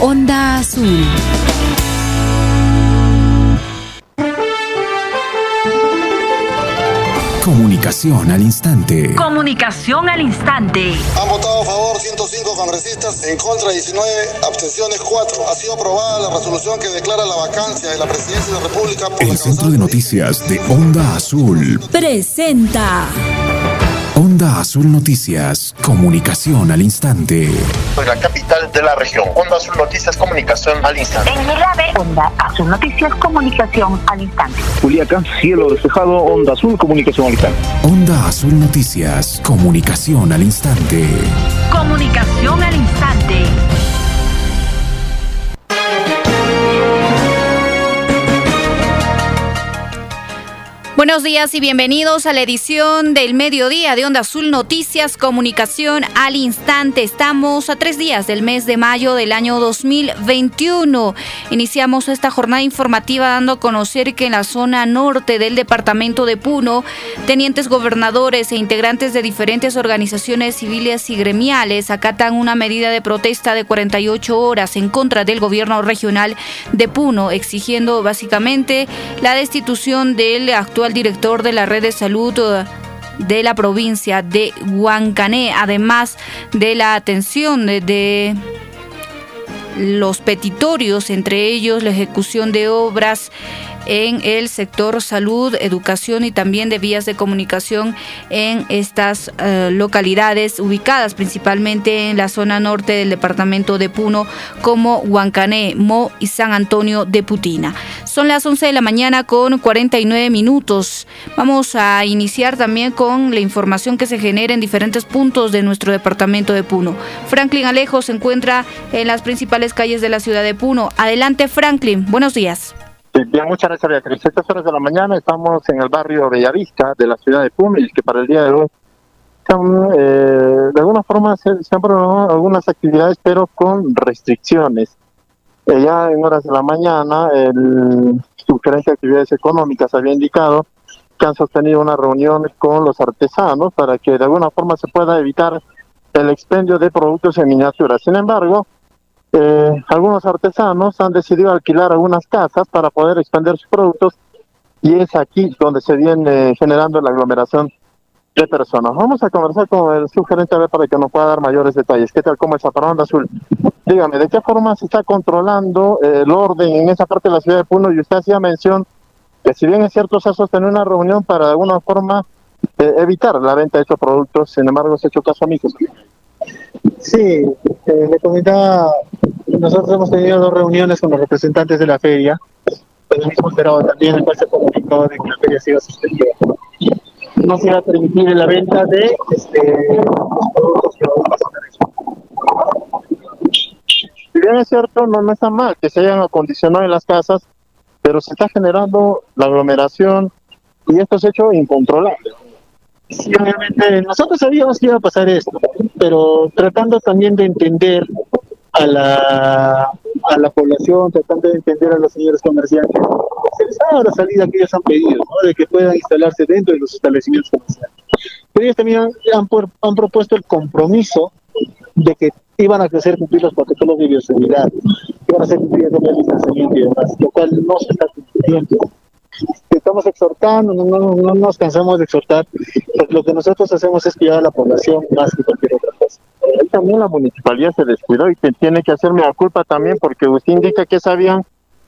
Onda Azul. Comunicación al instante. Comunicación al instante. Han votado a favor 105 congresistas, en contra 19, abstenciones 4. Ha sido aprobada la resolución que declara la vacancia de la presidencia de la República. Por El Centro de Noticias de Onda Azul presenta. Onda Azul Noticias, comunicación al instante. La capital de la región. Onda Azul Noticias, comunicación al instante. En Milave, Onda Azul Noticias, comunicación al instante. Juliaca, cielo despejado, Onda Azul, comunicación al instante. Onda Azul Noticias, comunicación al instante. Comunicación al instante. Buenos días y bienvenidos a la edición del mediodía de Onda Azul Noticias Comunicación al Instante. Estamos a tres días del mes de mayo del año 2021. Iniciamos esta jornada informativa dando a conocer que en la zona norte del departamento de Puno, tenientes gobernadores e integrantes de diferentes organizaciones civiles y gremiales acatan una medida de protesta de 48 horas en contra del gobierno regional de Puno, exigiendo básicamente la destitución del actual director de la red de salud eh, de la provincia de Huancané, además de la atención de, de los petitorios, entre ellos la ejecución de obras en el sector salud, educación y también de vías de comunicación en estas uh, localidades ubicadas principalmente en la zona norte del departamento de Puno como Huancané, Mo y San Antonio de Putina. Son las 11 de la mañana con 49 minutos. Vamos a iniciar también con la información que se genera en diferentes puntos de nuestro departamento de Puno. Franklin Alejo se encuentra en las principales calles de la ciudad de Puno. Adelante Franklin, buenos días. Bien, muchas gracias Beatriz. Estas horas de la mañana estamos en el barrio Bellavista de la ciudad de y que para el día de hoy eh, de alguna forma se, se, han programado algunas actividades pero con restricciones. Eh, ya en horas de la mañana el subgerente de actividades económicas había indicado que han sostenido una reunión con los artesanos para que de alguna forma se pueda evitar el expendio de productos en miniatura. Sin embargo, eh, algunos artesanos han decidido alquilar algunas casas para poder expandir sus productos y es aquí donde se viene generando la aglomeración de personas. Vamos a conversar con el subgerente a ver para que nos pueda dar mayores detalles. ¿Qué tal? ¿Cómo está para Onda Azul? Dígame, ¿de qué forma se está controlando el orden en esa parte de la ciudad de Puno? Y usted hacía mención que si bien es cierto se ha sostenido una reunión para de alguna forma eh, evitar la venta de estos productos, sin embargo se ha hecho caso a mí. Sí, eh, le comentaba, nosotros hemos tenido dos reuniones con los representantes de la feria, el mismo pero también el cual se comunicó de que la feria se iba a suspender. No se iba a permitir la venta de este, los productos que vamos a Si bien es cierto, no, no está mal que se hayan acondicionado en las casas, pero se está generando la aglomeración y esto es hecho incontrolable. Sí, obviamente, nosotros sabíamos que iba a pasar esto, pero tratando también de entender a la, a la población, tratando de entender a los señores comerciantes, se les ha dado la salida que ellos han pedido, de que puedan instalarse dentro de los establecimientos comerciales. Pero ellos también han, han propuesto el compromiso de que iban a hacer cumplir los protocolos de bioseguridad, iban a hacer cumplir el distanciamiento y demás, lo cual no se está cumpliendo estamos exhortando, no, no, no, nos cansamos de exhortar, porque lo que nosotros hacemos es cuidar a la población más que cualquier otra cosa. Ahí también la municipalidad se descuidó y te tiene que hacerme la culpa también porque usted indica que sabían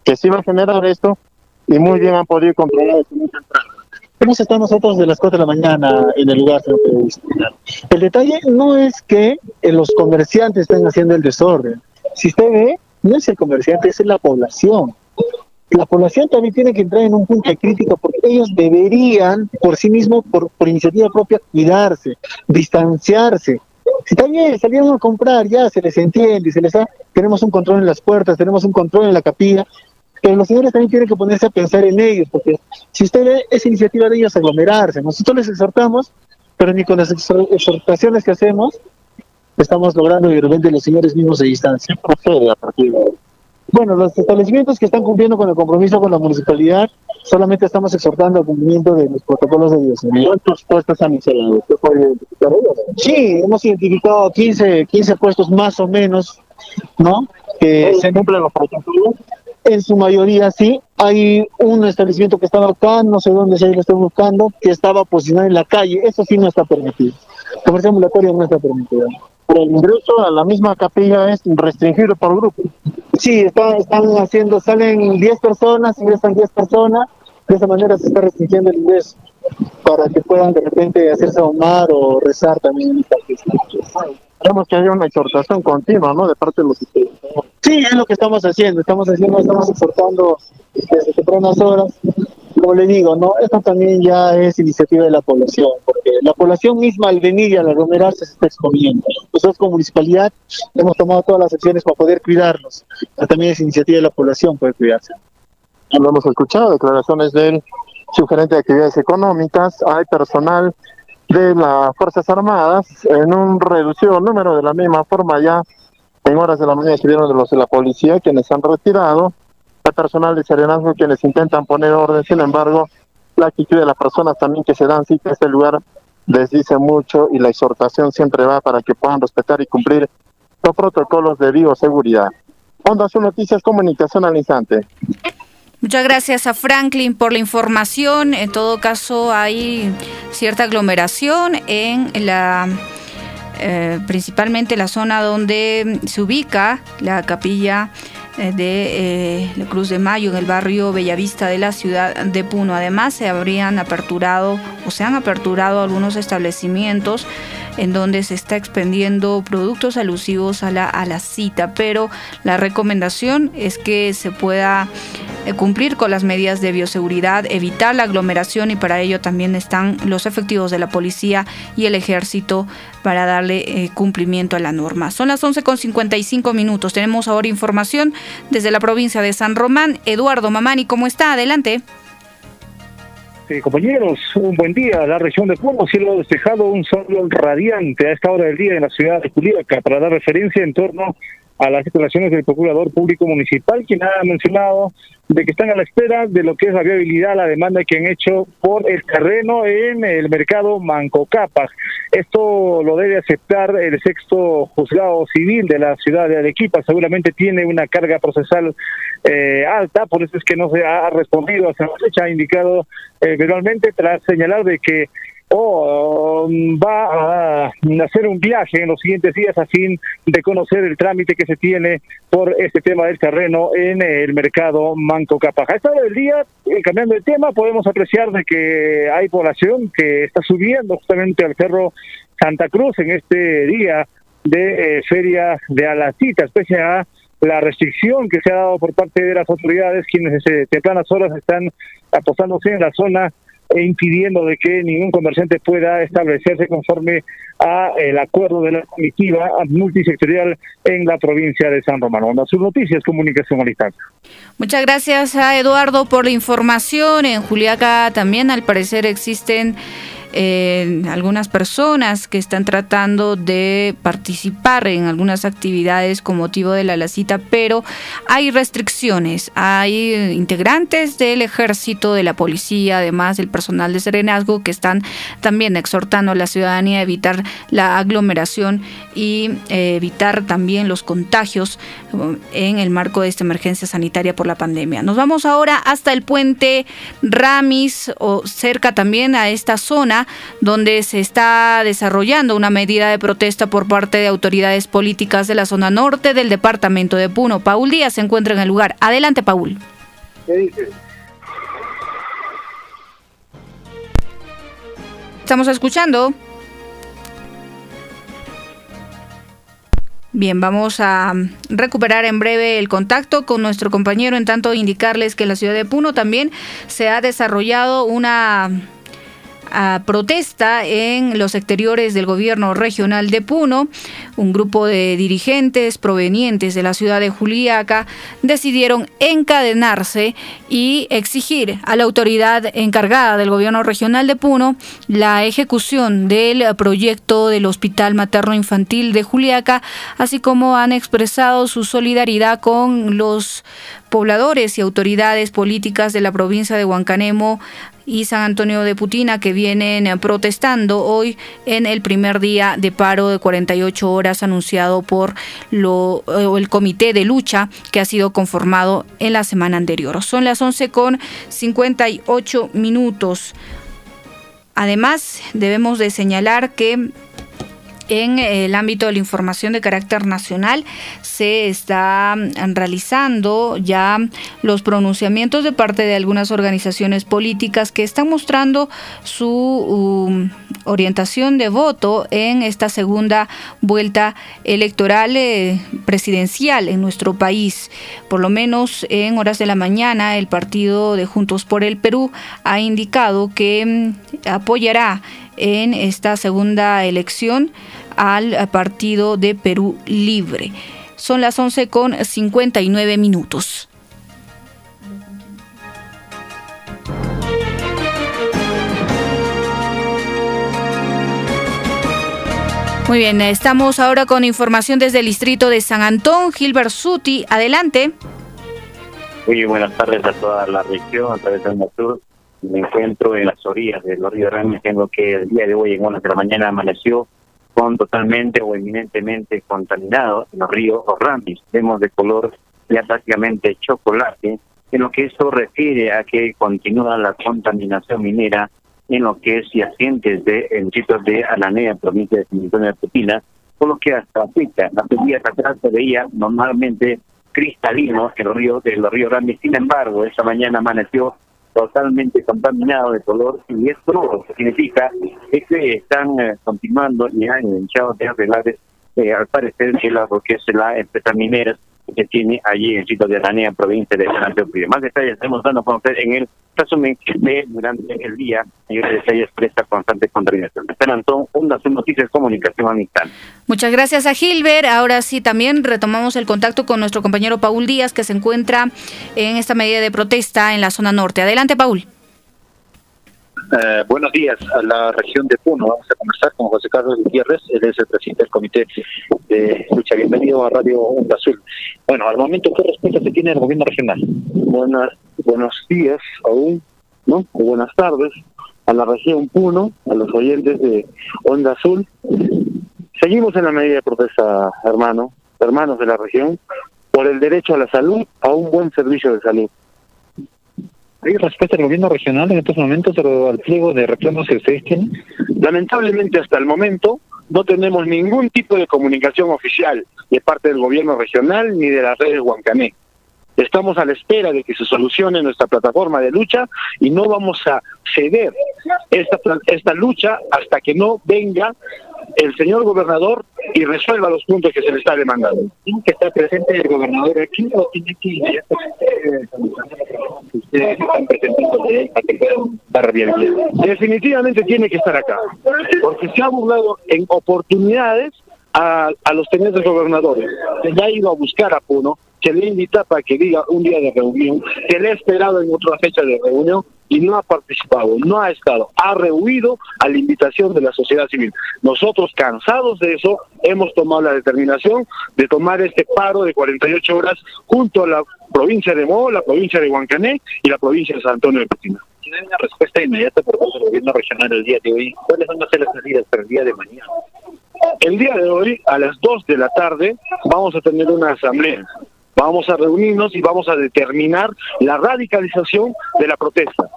que se iba a generar esto y muy bien han podido controlar eso muy temprano. Hemos estado nosotros de las 4 de la mañana en el lugar. El detalle no es que los comerciantes estén haciendo el desorden. Si usted ve, no es el comerciante, es la población la población también tiene que entrar en un punto de crítica porque ellos deberían por sí mismos, por, por iniciativa propia, cuidarse, distanciarse. Si también salieron a comprar, ya se les entiende, se les da, tenemos un control en las puertas, tenemos un control en la capilla, pero los señores también tienen que ponerse a pensar en ellos, porque si usted ve, es iniciativa de ellos aglomerarse. Nosotros les exhortamos, pero ni con las exhortaciones que hacemos estamos logrando de repente los señores mismos se distancian. procede a partir de bueno, los establecimientos que están cumpliendo con el compromiso con la municipalidad, solamente estamos exhortando al cumplimiento de los protocolos de bioseguridad. ¿Cuántos puestos han instalado? Sí, hemos identificado 15, 15 puestos más o menos, ¿no? que se cumplen los protocolos. En su mayoría sí. Hay un establecimiento que estaba acá, no sé dónde se lo estoy buscando, que estaba posicionado en la calle. Eso sí no está permitido. Comercio ambulatorio no está permitido. El ingreso a la misma capilla es restringido por grupo. Sí, están, están haciendo, salen 10 personas, ingresan 10 personas. De esa manera se está restringiendo el ingreso para que puedan de repente hacerse ahumar o rezar también en esta fiesta. Esperamos que haya una exhortación continua, ¿no? De parte de los Sí, es lo que estamos haciendo. Estamos haciendo, estamos exhortando desde tempranas horas. Como le digo, no, esto también ya es iniciativa de la población, porque la población misma al venir y al aglomerarse se está exponiendo. Nosotros como municipalidad hemos tomado todas las acciones para poder cuidarnos, también es iniciativa de la población poder cuidarse. Lo hemos escuchado, declaraciones del sugerente de actividades económicas, hay personal de las Fuerzas Armadas en un reducido número, de la misma forma ya en horas de la mañana estuvieron los de la policía quienes han retirado, personal de Serenazgo quienes intentan poner orden, sin embargo, la actitud de las personas también que se dan cita a este lugar les dice mucho y la exhortación siempre va para que puedan respetar y cumplir los protocolos de bioseguridad. Onda Azul Noticias, comunicación al instante. Muchas gracias a Franklin por la información. En todo caso, hay cierta aglomeración en la eh, principalmente la zona donde se ubica la capilla de eh, la Cruz de Mayo en el barrio Bellavista de la ciudad de Puno. Además, se habrían aperturado o se han aperturado algunos establecimientos en donde se está expendiendo productos alusivos a la, a la cita, pero la recomendación es que se pueda eh, cumplir con las medidas de bioseguridad, evitar la aglomeración y para ello también están los efectivos de la policía y el ejército para darle cumplimiento a la norma. Son las 11.55 minutos. Tenemos ahora información desde la provincia de San Román. Eduardo Mamani, ¿cómo está? Adelante. Compañeros, un buen día. La región de Puno, cielo despejado, un sol radiante a esta hora del día en la ciudad de Juliaca para dar referencia en torno a las declaraciones del Procurador Público Municipal, quien ha mencionado de que están a la espera de lo que es la viabilidad, la demanda que han hecho por el terreno en el mercado Manco Capas. Esto lo debe aceptar el sexto juzgado civil de la ciudad de Arequipa. Seguramente tiene una carga procesal eh, alta, por eso es que no se ha respondido hasta la fecha, ha indicado eh, verbalmente tras señalar de que o um, va a hacer un viaje en los siguientes días a fin de conocer el trámite que se tiene por este tema del terreno en el mercado Manco Capaja. A esta hora del día, eh, cambiando de tema, podemos apreciar de que hay población que está subiendo justamente al cerro Santa Cruz en este día de eh, feria de Alacita, especie a la restricción que se ha dado por parte de las autoridades, quienes desde tempranas horas están apostándose en la zona e impidiendo de que ningún comerciante pueda establecerse conforme a el acuerdo de la comitiva multisectorial en la provincia de San Román. Onda sus noticias, comunicación al instante. Muchas gracias a Eduardo por la información. En Juliaca también al parecer existen eh, algunas personas que están tratando de participar en algunas actividades con motivo de la lacita, pero hay restricciones. Hay integrantes del ejército, de la policía, además del personal de serenazgo, que están también exhortando a la ciudadanía a evitar la aglomeración y eh, evitar también los contagios um, en el marco de esta emergencia sanitaria por la pandemia. Nos vamos ahora hasta el puente Ramis o cerca también a esta zona donde se está desarrollando una medida de protesta por parte de autoridades políticas de la zona norte del departamento de Puno. Paul Díaz se encuentra en el lugar. Adelante, Paul. ¿Qué Estamos escuchando. Bien, vamos a recuperar en breve el contacto con nuestro compañero, en tanto indicarles que en la ciudad de Puno también se ha desarrollado una protesta en los exteriores del gobierno regional de Puno. Un grupo de dirigentes provenientes de la ciudad de Juliaca decidieron encadenarse y exigir a la autoridad encargada del gobierno regional de Puno la ejecución del proyecto del Hospital Materno Infantil de Juliaca, así como han expresado su solidaridad con los pobladores y autoridades políticas de la provincia de Huancanemo y San Antonio de Putina que vienen protestando hoy en el primer día de paro de 48 horas anunciado por lo, el comité de lucha que ha sido conformado en la semana anterior. Son las 11 con 58 minutos. Además, debemos de señalar que en el ámbito de la información de carácter nacional se está mm, realizando ya los pronunciamientos de parte de algunas organizaciones políticas que están mostrando su orientación de voto en esta segunda vuelta electoral eh, presidencial en nuestro país. Por lo menos en horas de la mañana el partido de Juntos por el Perú ha indicado que mm, apoyará en esta segunda elección al partido de Perú Libre. Son las 11 con 59 minutos. Muy bien, estamos ahora con información desde el distrito de San Antón. Gilbert Suti, adelante. Muy buenas tardes a toda la región, a través del sur. Me encuentro en las orillas del río Ramis, en lo que el día de hoy, en horas de la mañana, amaneció con totalmente o eminentemente contaminado en los ríos Ramis. Vemos de color ya prácticamente chocolate, en lo que eso refiere a que continúa la contaminación minera en lo que es yacientes de en sitios de Alanea, provincia de San Antonio de Putina, por lo que hasta ahorita, las días atrás se veía normalmente cristalino el río del río Ramis. Sin embargo, esta mañana amaneció totalmente contaminado de color y esto significa que están eh, continuando y han iniciado de arreglar eh, al parecer que la, lo que es la empresa minera que tiene allí en el sitio de Aranea, provincia de San Antonio. Más detalles estamos dando a conocer en el resumen de durante el día. Mayores detalles presta constante contaminación. San Antón, Onda Noticias, Comunicación Amistad. Muchas gracias a Gilbert. Ahora sí, también retomamos el contacto con nuestro compañero Paul Díaz, que se encuentra en esta medida de protesta en la zona norte. Adelante, Paul. Eh, buenos días a la región de Puno. Vamos a conversar con José Carlos Gutiérrez, él es el presidente del Comité de Lucha. Bienvenido a Radio Onda Azul. Bueno, al momento, ¿qué respuesta se tiene del gobierno regional? Buenas, buenos días aún, ¿no? buenas tardes a la región Puno, a los oyentes de Onda Azul. Seguimos en la medida de protesta, hermano, hermanos de la región, por el derecho a la salud, a un buen servicio de salud. ¿Hay respuesta del gobierno regional en estos momentos al pliego de reclamos que ustedes tienen? Lamentablemente hasta el momento no tenemos ningún tipo de comunicación oficial de parte del gobierno regional ni de la red de Huancané. Estamos a la espera de que se solucione nuestra plataforma de lucha y no vamos a ceder esta, esta lucha hasta que no venga el señor gobernador y resuelva los puntos que se le está demandando. ¿Tiene que estar presente el gobernador aquí o tiene que inmediatamente ustedes están presentando para Definitivamente tiene que estar acá, porque se ha burlado en oportunidades a, a los tenientes gobernadores. Se le ha ido a buscar a Puno, se le invita para que diga un día de reunión, se le ha esperado en otra fecha de reunión y no ha participado, no ha estado, ha rehuido a la invitación de la sociedad civil. Nosotros, cansados de eso, hemos tomado la determinación de tomar este paro de 48 horas junto a la provincia de Mo, la provincia de Huancané y la provincia de San Antonio de Putina. Si no hay una respuesta inmediata por parte del gobierno regional el día de hoy, ¿cuáles van a ser las medidas para el día de mañana? El día de hoy, a las 2 de la tarde, vamos a tener una asamblea Vamos a reunirnos y vamos a determinar la radicalización de la protesta.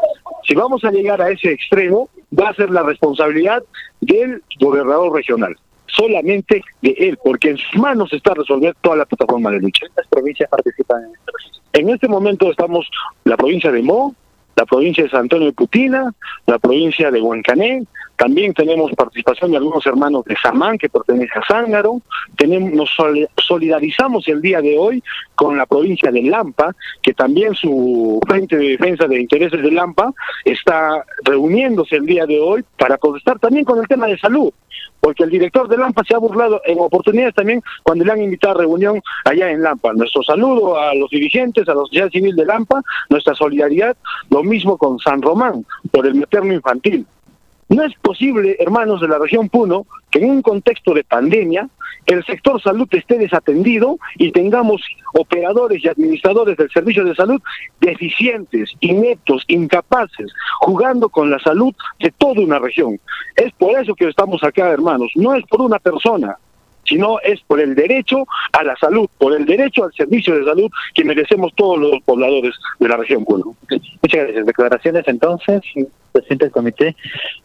Si vamos a llegar a ese extremo, va a ser la responsabilidad del gobernador regional solamente de él, porque en sus manos está resolver toda la plataforma de lucha. ¿Cuántas provincias participan en este registro? En este momento estamos la provincia de Mo, la provincia de San Antonio de Putina, la provincia de Huancané, también tenemos participación de algunos hermanos de Samán que pertenece a Zángaro, tenemos, nos solidarizamos el día de hoy con la provincia de Lampa, que también su Frente de Defensa de Intereses de Lampa está reuniéndose el día de hoy para protestar también con el tema de salud porque el director de Lampa se ha burlado en oportunidades también cuando le han invitado a reunión allá en Lampa. Nuestro saludo a los dirigentes, a la sociedad civil de Lampa, nuestra solidaridad, lo mismo con San Román, por el materno infantil. No es posible, hermanos de la región Puno, que en un contexto de pandemia el sector salud esté desatendido y tengamos operadores y administradores del servicio de salud deficientes, ineptos, incapaces, jugando con la salud de toda una región. Es por eso que estamos acá, hermanos, no es por una persona, sino es por el derecho a la salud, por el derecho al servicio de salud que merecemos todos los pobladores de la región Puno. Muchas gracias. Declaraciones entonces, presidente del comité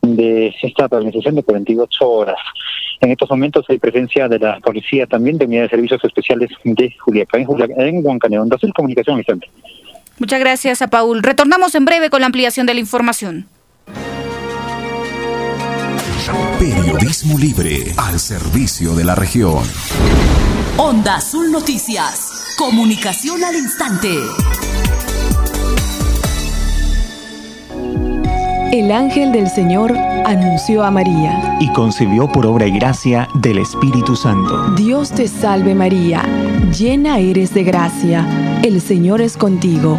de esta paralización de 48 horas. En estos momentos hay presencia de la policía también de unidades de servicios especiales de Juliaca, en, Juliaca, en Huancaneón. Brasil Comunicación Vicente. Muchas gracias a Paul. Retornamos en breve con la ampliación de la información. Periodismo libre al servicio de la región. Onda Azul Noticias. Comunicación al instante. El ángel del Señor anunció a María. Y concibió por obra y gracia del Espíritu Santo. Dios te salve María, llena eres de gracia, el Señor es contigo.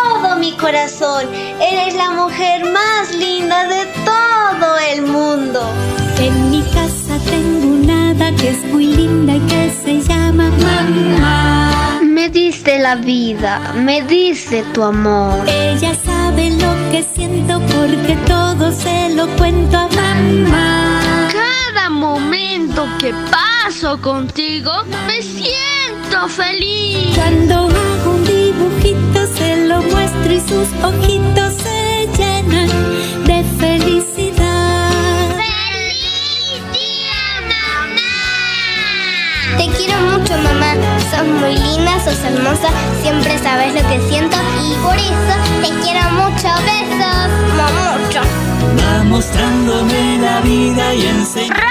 mi corazón. Eres la mujer más linda de todo el mundo. En mi casa tengo una que es muy linda y que se llama mamá. Me diste la vida, me diste tu amor. Ella sabe lo que siento porque todo se lo cuento a mamá. Cada momento que paso contigo me siento feliz. Cuando hago un lo muestro y sus ojitos se llenan de felicidad. ¡Feliz día, mamá! Te quiero mucho, mamá. Sos muy linda, sos hermosa, siempre sabes lo que siento y por eso te quiero mucho. Besos, mucho. Va mostrándome la vida y enseña.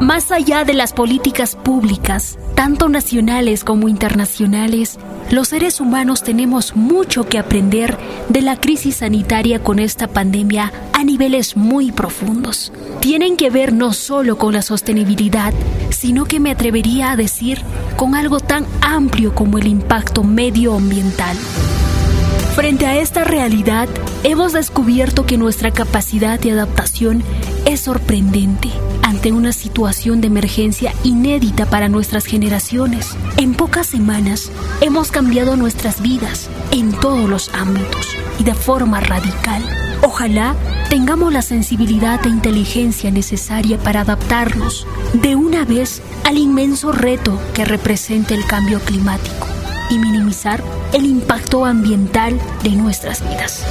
Más allá de las políticas públicas, tanto nacionales como internacionales, los seres humanos tenemos mucho que aprender de la crisis sanitaria con esta pandemia a niveles muy profundos. Tienen que ver no solo con la sostenibilidad, sino que me atrevería a decir con algo tan amplio como el impacto medioambiental. Frente a esta realidad, hemos descubierto que nuestra capacidad de adaptación es sorprendente una situación de emergencia inédita para nuestras generaciones. En pocas semanas hemos cambiado nuestras vidas en todos los ámbitos y de forma radical. Ojalá tengamos la sensibilidad e inteligencia necesaria para adaptarnos de una vez al inmenso reto que representa el cambio climático y minimizar el impacto ambiental de nuestras vidas.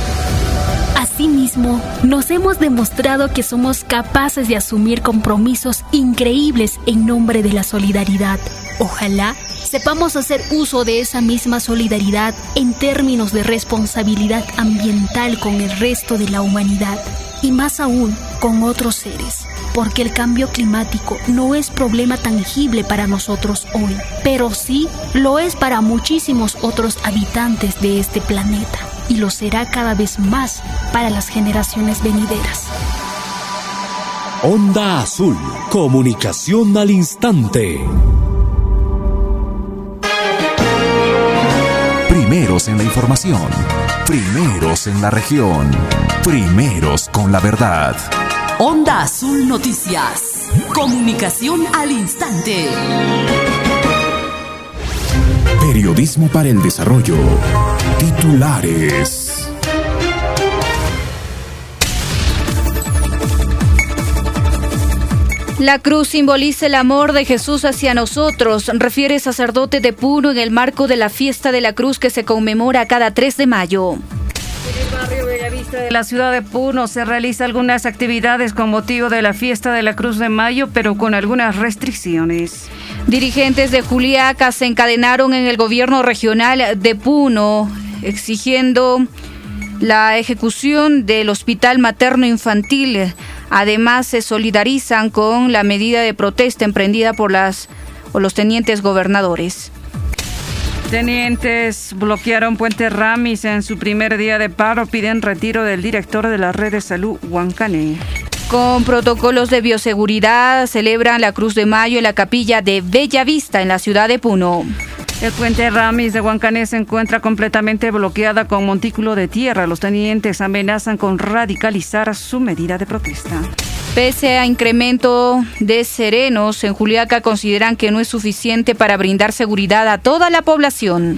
Asimismo, nos hemos demostrado que somos capaces de asumir compromisos increíbles en nombre de la solidaridad. Ojalá sepamos hacer uso de esa misma solidaridad en términos de responsabilidad ambiental con el resto de la humanidad y más aún con otros seres, porque el cambio climático no es problema tangible para nosotros hoy, pero sí lo es para muchísimos otros habitantes de este planeta y lo será cada vez más para las generaciones venideras. Onda Azul, comunicación al instante. Primeros en la información, primeros en la región, primeros con la verdad. Onda Azul Noticias, comunicación al instante. Periodismo para el desarrollo. Titulares. La cruz simboliza el amor de Jesús hacia nosotros, refiere sacerdote de Puno en el marco de la fiesta de la cruz que se conmemora cada 3 de mayo. En el barrio Bellavista de la ciudad de Puno se realizan algunas actividades con motivo de la fiesta de la Cruz de Mayo, pero con algunas restricciones. Dirigentes de Juliaca se encadenaron en el gobierno regional de Puno, exigiendo la ejecución del hospital materno infantil. Además, se solidarizan con la medida de protesta emprendida por las o los tenientes gobernadores. Tenientes bloquearon Puente Ramis en su primer día de paro, piden retiro del director de la red de salud, Huancané. Con protocolos de bioseguridad, celebran la Cruz de Mayo en la capilla de Bella Vista en la ciudad de Puno. El puente Ramis de Huancané se encuentra completamente bloqueada con montículo de tierra. Los tenientes amenazan con radicalizar su medida de protesta. Pese a incremento de serenos, en Juliaca consideran que no es suficiente para brindar seguridad a toda la población.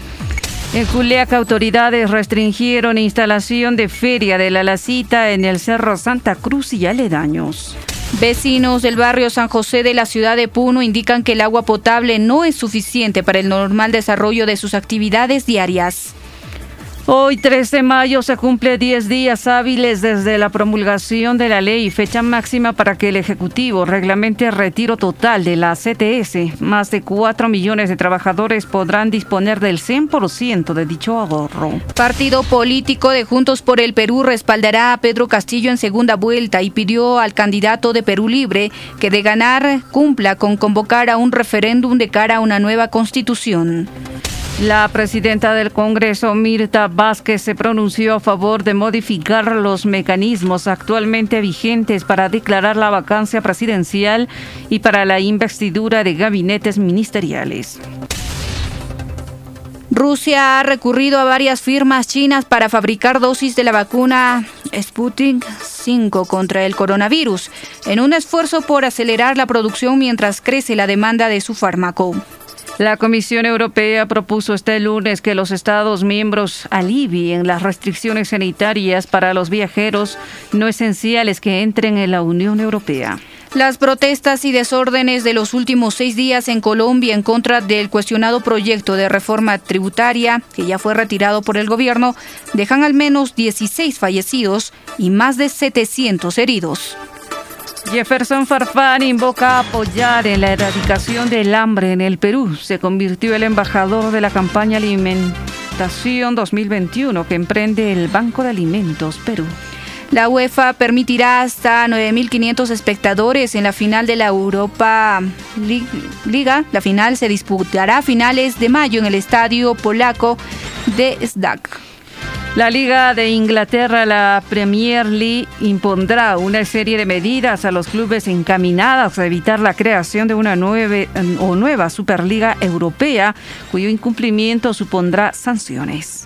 En Juliaca, autoridades restringieron instalación de feria de la Lacita en el Cerro Santa Cruz y aledaños. Vecinos del barrio San José de la ciudad de Puno indican que el agua potable no es suficiente para el normal desarrollo de sus actividades diarias. Hoy, 3 de mayo, se cumple 10 días hábiles desde la promulgación de la ley, fecha máxima para que el Ejecutivo reglamente el retiro total de la CTS. Más de 4 millones de trabajadores podrán disponer del 100% de dicho ahorro. Partido político de Juntos por el Perú respaldará a Pedro Castillo en segunda vuelta y pidió al candidato de Perú Libre que de ganar cumpla con convocar a un referéndum de cara a una nueva constitución. La presidenta del Congreso, Mirta Vázquez, se pronunció a favor de modificar los mecanismos actualmente vigentes para declarar la vacancia presidencial y para la investidura de gabinetes ministeriales. Rusia ha recurrido a varias firmas chinas para fabricar dosis de la vacuna Sputnik 5 contra el coronavirus, en un esfuerzo por acelerar la producción mientras crece la demanda de su fármaco. La Comisión Europea propuso este lunes que los Estados miembros alivien las restricciones sanitarias para los viajeros no esenciales que entren en la Unión Europea. Las protestas y desórdenes de los últimos seis días en Colombia en contra del cuestionado proyecto de reforma tributaria, que ya fue retirado por el gobierno, dejan al menos 16 fallecidos y más de 700 heridos. Jefferson Farfán invoca apoyar en la erradicación del hambre en el Perú. Se convirtió el embajador de la campaña Alimentación 2021 que emprende el Banco de Alimentos Perú. La UEFA permitirá hasta 9.500 espectadores en la final de la Europa Liga. La final se disputará a finales de mayo en el estadio polaco de Zdak. La Liga de Inglaterra, la Premier League, impondrá una serie de medidas a los clubes encaminadas a evitar la creación de una nueva o nueva Superliga Europea, cuyo incumplimiento supondrá sanciones.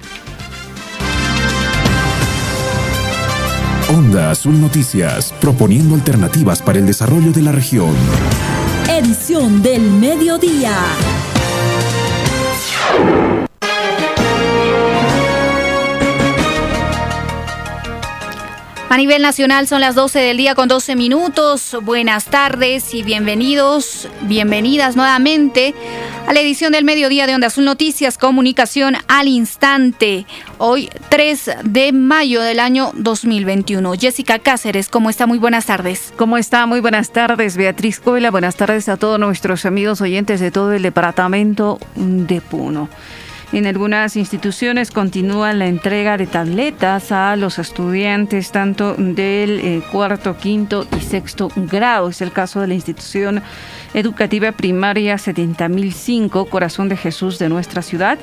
Onda Azul Noticias, proponiendo alternativas para el desarrollo de la región. Edición del mediodía. A nivel nacional son las 12 del día con 12 minutos. Buenas tardes y bienvenidos, bienvenidas nuevamente a la edición del mediodía de Onda Azul Noticias, comunicación al instante. Hoy 3 de mayo del año 2021. Jessica Cáceres, ¿cómo está? Muy buenas tardes. ¿Cómo está? Muy buenas tardes, Beatriz Coela. Buenas tardes a todos nuestros amigos oyentes de todo el departamento de Puno. En algunas instituciones continúa la entrega de tabletas a los estudiantes tanto del eh, cuarto, quinto y sexto grado. Es el caso de la institución educativa primaria 70.005, Corazón de Jesús de nuestra ciudad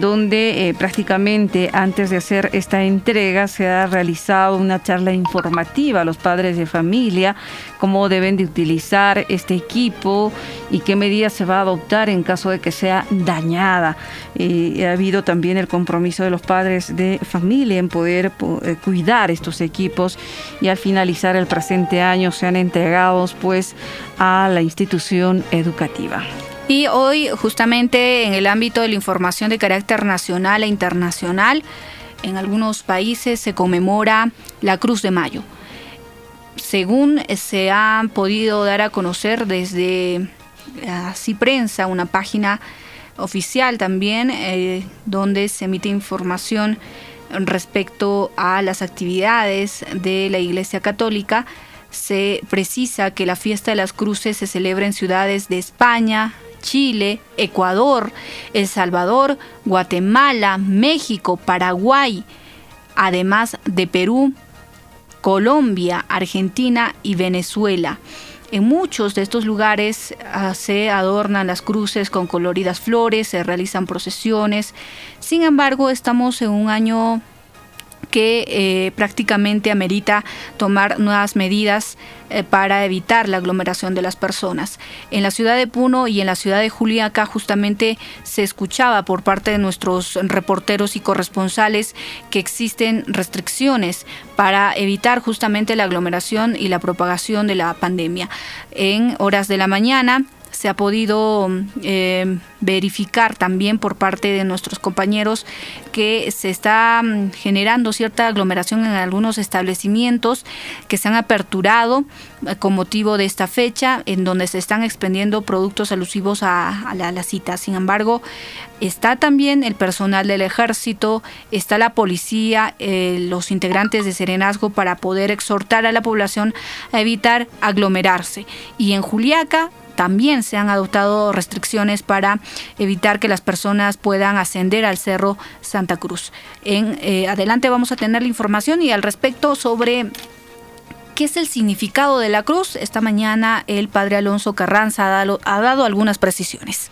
donde eh, prácticamente antes de hacer esta entrega se ha realizado una charla informativa a los padres de familia, cómo deben de utilizar este equipo y qué medidas se va a adoptar en caso de que sea dañada. Eh, ha habido también el compromiso de los padres de familia en poder eh, cuidar estos equipos y al finalizar el presente año sean entregados pues a la institución educativa. Y hoy, justamente en el ámbito de la información de carácter nacional e internacional, en algunos países se conmemora la Cruz de Mayo. Según se ha podido dar a conocer desde así prensa, una página oficial también, eh, donde se emite información respecto a las actividades de la Iglesia Católica, se precisa que la fiesta de las cruces se celebra en ciudades de España, Chile, Ecuador, El Salvador, Guatemala, México, Paraguay, además de Perú, Colombia, Argentina y Venezuela. En muchos de estos lugares ah, se adornan las cruces con coloridas flores, se realizan procesiones. Sin embargo, estamos en un año que eh, prácticamente amerita tomar nuevas medidas eh, para evitar la aglomeración de las personas. En la ciudad de Puno y en la ciudad de Juliaca justamente se escuchaba por parte de nuestros reporteros y corresponsales que existen restricciones para evitar justamente la aglomeración y la propagación de la pandemia. En horas de la mañana se ha podido eh, verificar también por parte de nuestros compañeros que se está mm, generando cierta aglomeración en algunos establecimientos que se han aperturado eh, con motivo de esta fecha, en donde se están expendiendo productos alusivos a, la, cita. Sin embargo, está también el personal del ejército, está la policía, eh, los integrantes de Serenazgo para poder exhortar a la población a evitar aglomerarse. Y en Juliaca, también se han adoptado restricciones para evitar que las personas puedan ascender al Cerro Santa Cruz. En eh, adelante vamos a tener la información y al respecto sobre ¿Qué es el significado de la cruz? Esta mañana el padre Alonso Carranza ha dado, ha dado algunas precisiones.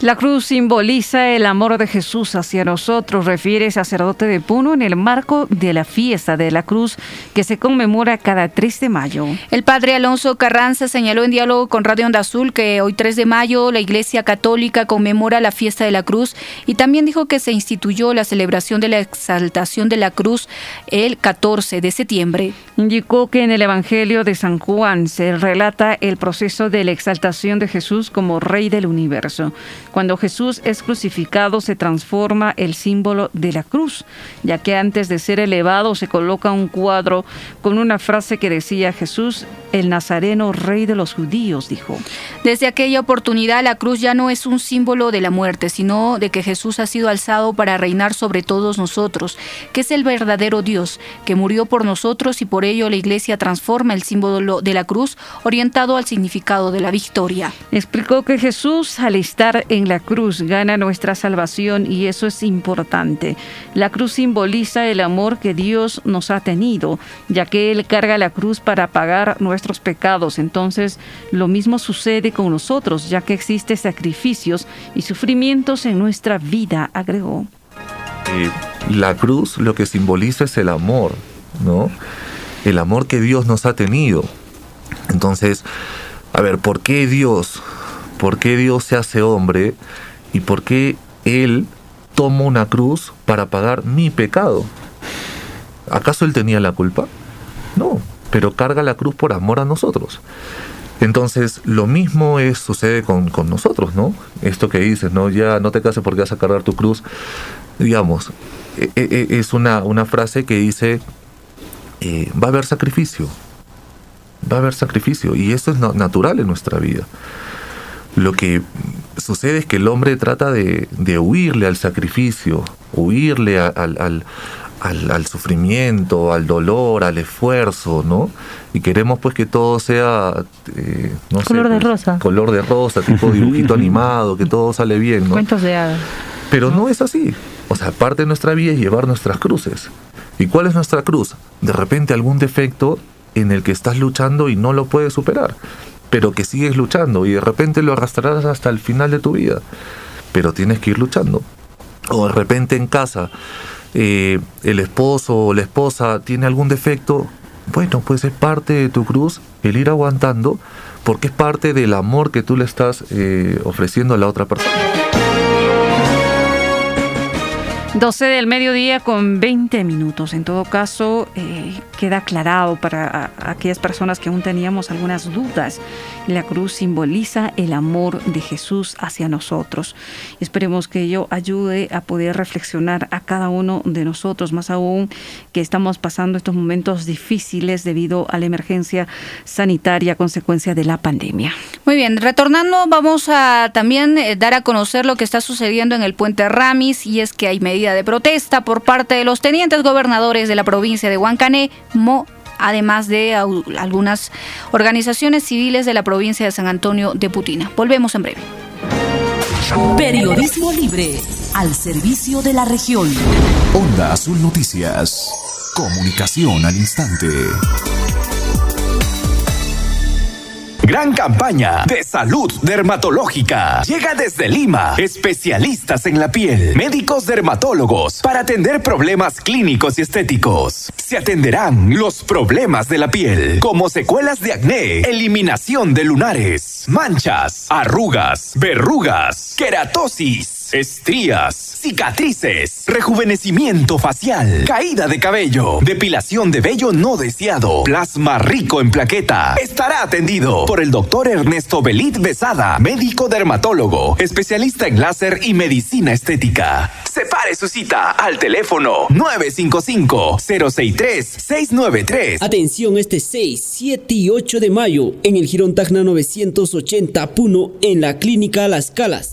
La cruz simboliza el amor de Jesús hacia nosotros, refiere sacerdote de Puno en el marco de la fiesta de la cruz que se conmemora cada 3 de mayo. El padre Alonso Carranza señaló en diálogo con Radio Onda Azul que hoy 3 de mayo la Iglesia Católica conmemora la fiesta de la cruz y también dijo que se instituyó la celebración de la exaltación de la cruz el 14 de septiembre. Indicó que en el Evangelio de San Juan se relata el proceso de la exaltación de Jesús como Rey del universo. Cuando Jesús es crucificado se transforma el símbolo de la cruz, ya que antes de ser elevado se coloca un cuadro con una frase que decía Jesús, el Nazareno, rey de los judíos, dijo. Desde aquella oportunidad la cruz ya no es un símbolo de la muerte, sino de que Jesús ha sido alzado para reinar sobre todos nosotros, que es el verdadero Dios, que murió por nosotros y por ello la iglesia transforma el símbolo de la cruz orientado al significado de la victoria. Explicó que Jesús al estar en la cruz gana nuestra salvación y eso es importante. La cruz simboliza el amor que Dios nos ha tenido, ya que Él carga la cruz para pagar nuestros pecados. Entonces, lo mismo sucede con nosotros, ya que existen sacrificios y sufrimientos en nuestra vida, agregó. Eh, la cruz lo que simboliza es el amor, ¿no? El amor que Dios nos ha tenido. Entonces, a ver, ¿por qué Dios por qué Dios se hace hombre y por qué Él toma una cruz para pagar mi pecado. ¿Acaso Él tenía la culpa? No, pero carga la cruz por amor a nosotros. Entonces, lo mismo es, sucede con, nosotros, ¿no? Esto que dices, ¿no? Ya no te cases porque vas a cargar tu cruz. Digamos, e, e, e, es una, una frase que dice, eh, va a haber sacrificio. Va a haber sacrificio y eso es natural en nuestra vida. Lo que sucede es que el hombre trata de, huirle al sacrificio, huirle al, al, sufrimiento, al dolor, al esfuerzo, ¿no? Y queremos pues que todo sea, eh, no color de pues, rosa. Color de rosa, tipo dibujito animado, que todo sale bien, ¿no? Cuentos de hadas. Pero no es así. O sea, parte de nuestra vida es llevar nuestras cruces. ¿Y cuál es nuestra cruz? De repente algún defecto en el que estás luchando y no lo puedes superar, pero que sigues luchando y de repente lo arrastrarás hasta el final de tu vida, pero tienes que ir luchando. O de repente en casa eh, el esposo o la esposa tiene algún defecto, bueno, pues es parte de tu cruz el ir aguantando porque es parte del amor que tú le estás eh, ofreciendo a la otra persona. 12 del mediodía con 20 minutos. En todo caso, eh, queda aclarado para aquellas personas que aún teníamos algunas dudas. La cruz simboliza el amor de Jesús hacia nosotros. Esperemos que ello ayude a poder reflexionar a cada uno de nosotros, más aún que estamos pasando estos momentos difíciles debido a la emergencia sanitaria a consecuencia de la pandemia. Muy bien, retornando, vamos a también eh, dar a conocer lo que está sucediendo en el puente Ramis y es que hay medidas de protesta por parte de los tenientes gobernadores de la provincia de Huancané, Mo además de algunas organizaciones civiles de la provincia de San Antonio de Putina. Volvemos en breve. Periodismo libre al servicio de la región. Onda Azul Noticias. Comunicación al instante. Gran campaña de salud dermatológica. Llega desde Lima. Especialistas en la piel. Médicos dermatólogos para atender problemas clínicos y estéticos. Se atenderán los problemas de la piel, como secuelas de acné, eliminación de lunares, manchas, arrugas, verrugas, queratosis, estrías cicatrices, rejuvenecimiento facial, caída de cabello, depilación de vello no deseado, plasma rico en plaqueta. Estará atendido por el doctor Ernesto Belit Besada, médico dermatólogo, especialista en láser y medicina estética. Separe su cita al teléfono 955-063-693. Atención este 6, 7 y 8 de mayo en el Girón Tacna 980 Puno en la Clínica Las Calas.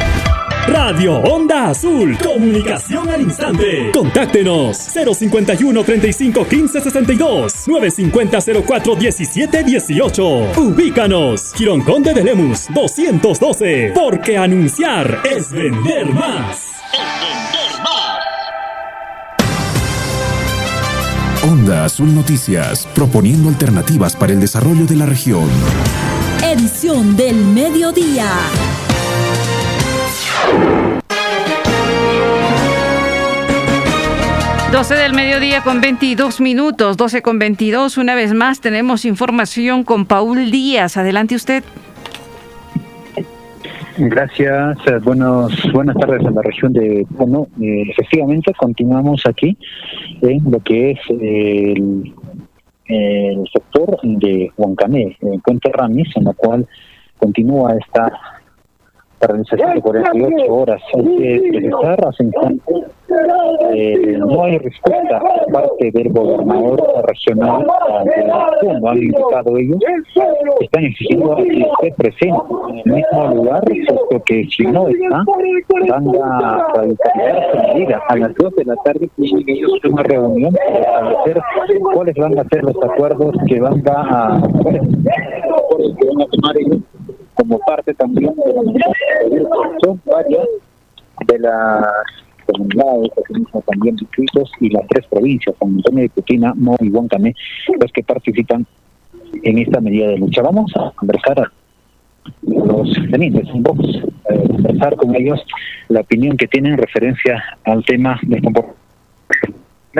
Radio Onda Azul. Comunicación al instante. Contáctenos 051 35 15 62 950 04 17 18. Ubícanos. Girón Conde de Lemus 212. Porque anunciar es vender más. Es vender más. Onda Azul Noticias, proponiendo alternativas para el desarrollo de la región. Edición del mediodía. 12 del mediodía con 22 minutos, 12 con 22. Una vez más tenemos información con Paul Díaz. Adelante usted. Gracias, buenos, buenas tardes a la región de Bueno, eh, efectivamente, continuamos aquí en lo que es el, sector de Huancané, en Puente Ramis, en la cual continúa esta paralización de 48 horas. Hay que precisar, eh, no hay respuesta por parte del gobernador regional de la han indicado ellos, están exigiendo que esté presente en el mismo lugar, porque si no está, van a radicalizar medida. A las 2 de la tarde tienen ellos una reunión para establecer cuáles van a ser los acuerdos que van a, que van a tomar ellos como parte también de la son varias de las comunidades, también distritos y las tres provincias, San Antonio de Putina, Mo y Huancané, los que participan en esta medida de lucha. Vamos a conversar a los tenientes, un poco, eh, conversar con ellos la opinión que tienen en referencia al tema del comportamiento. A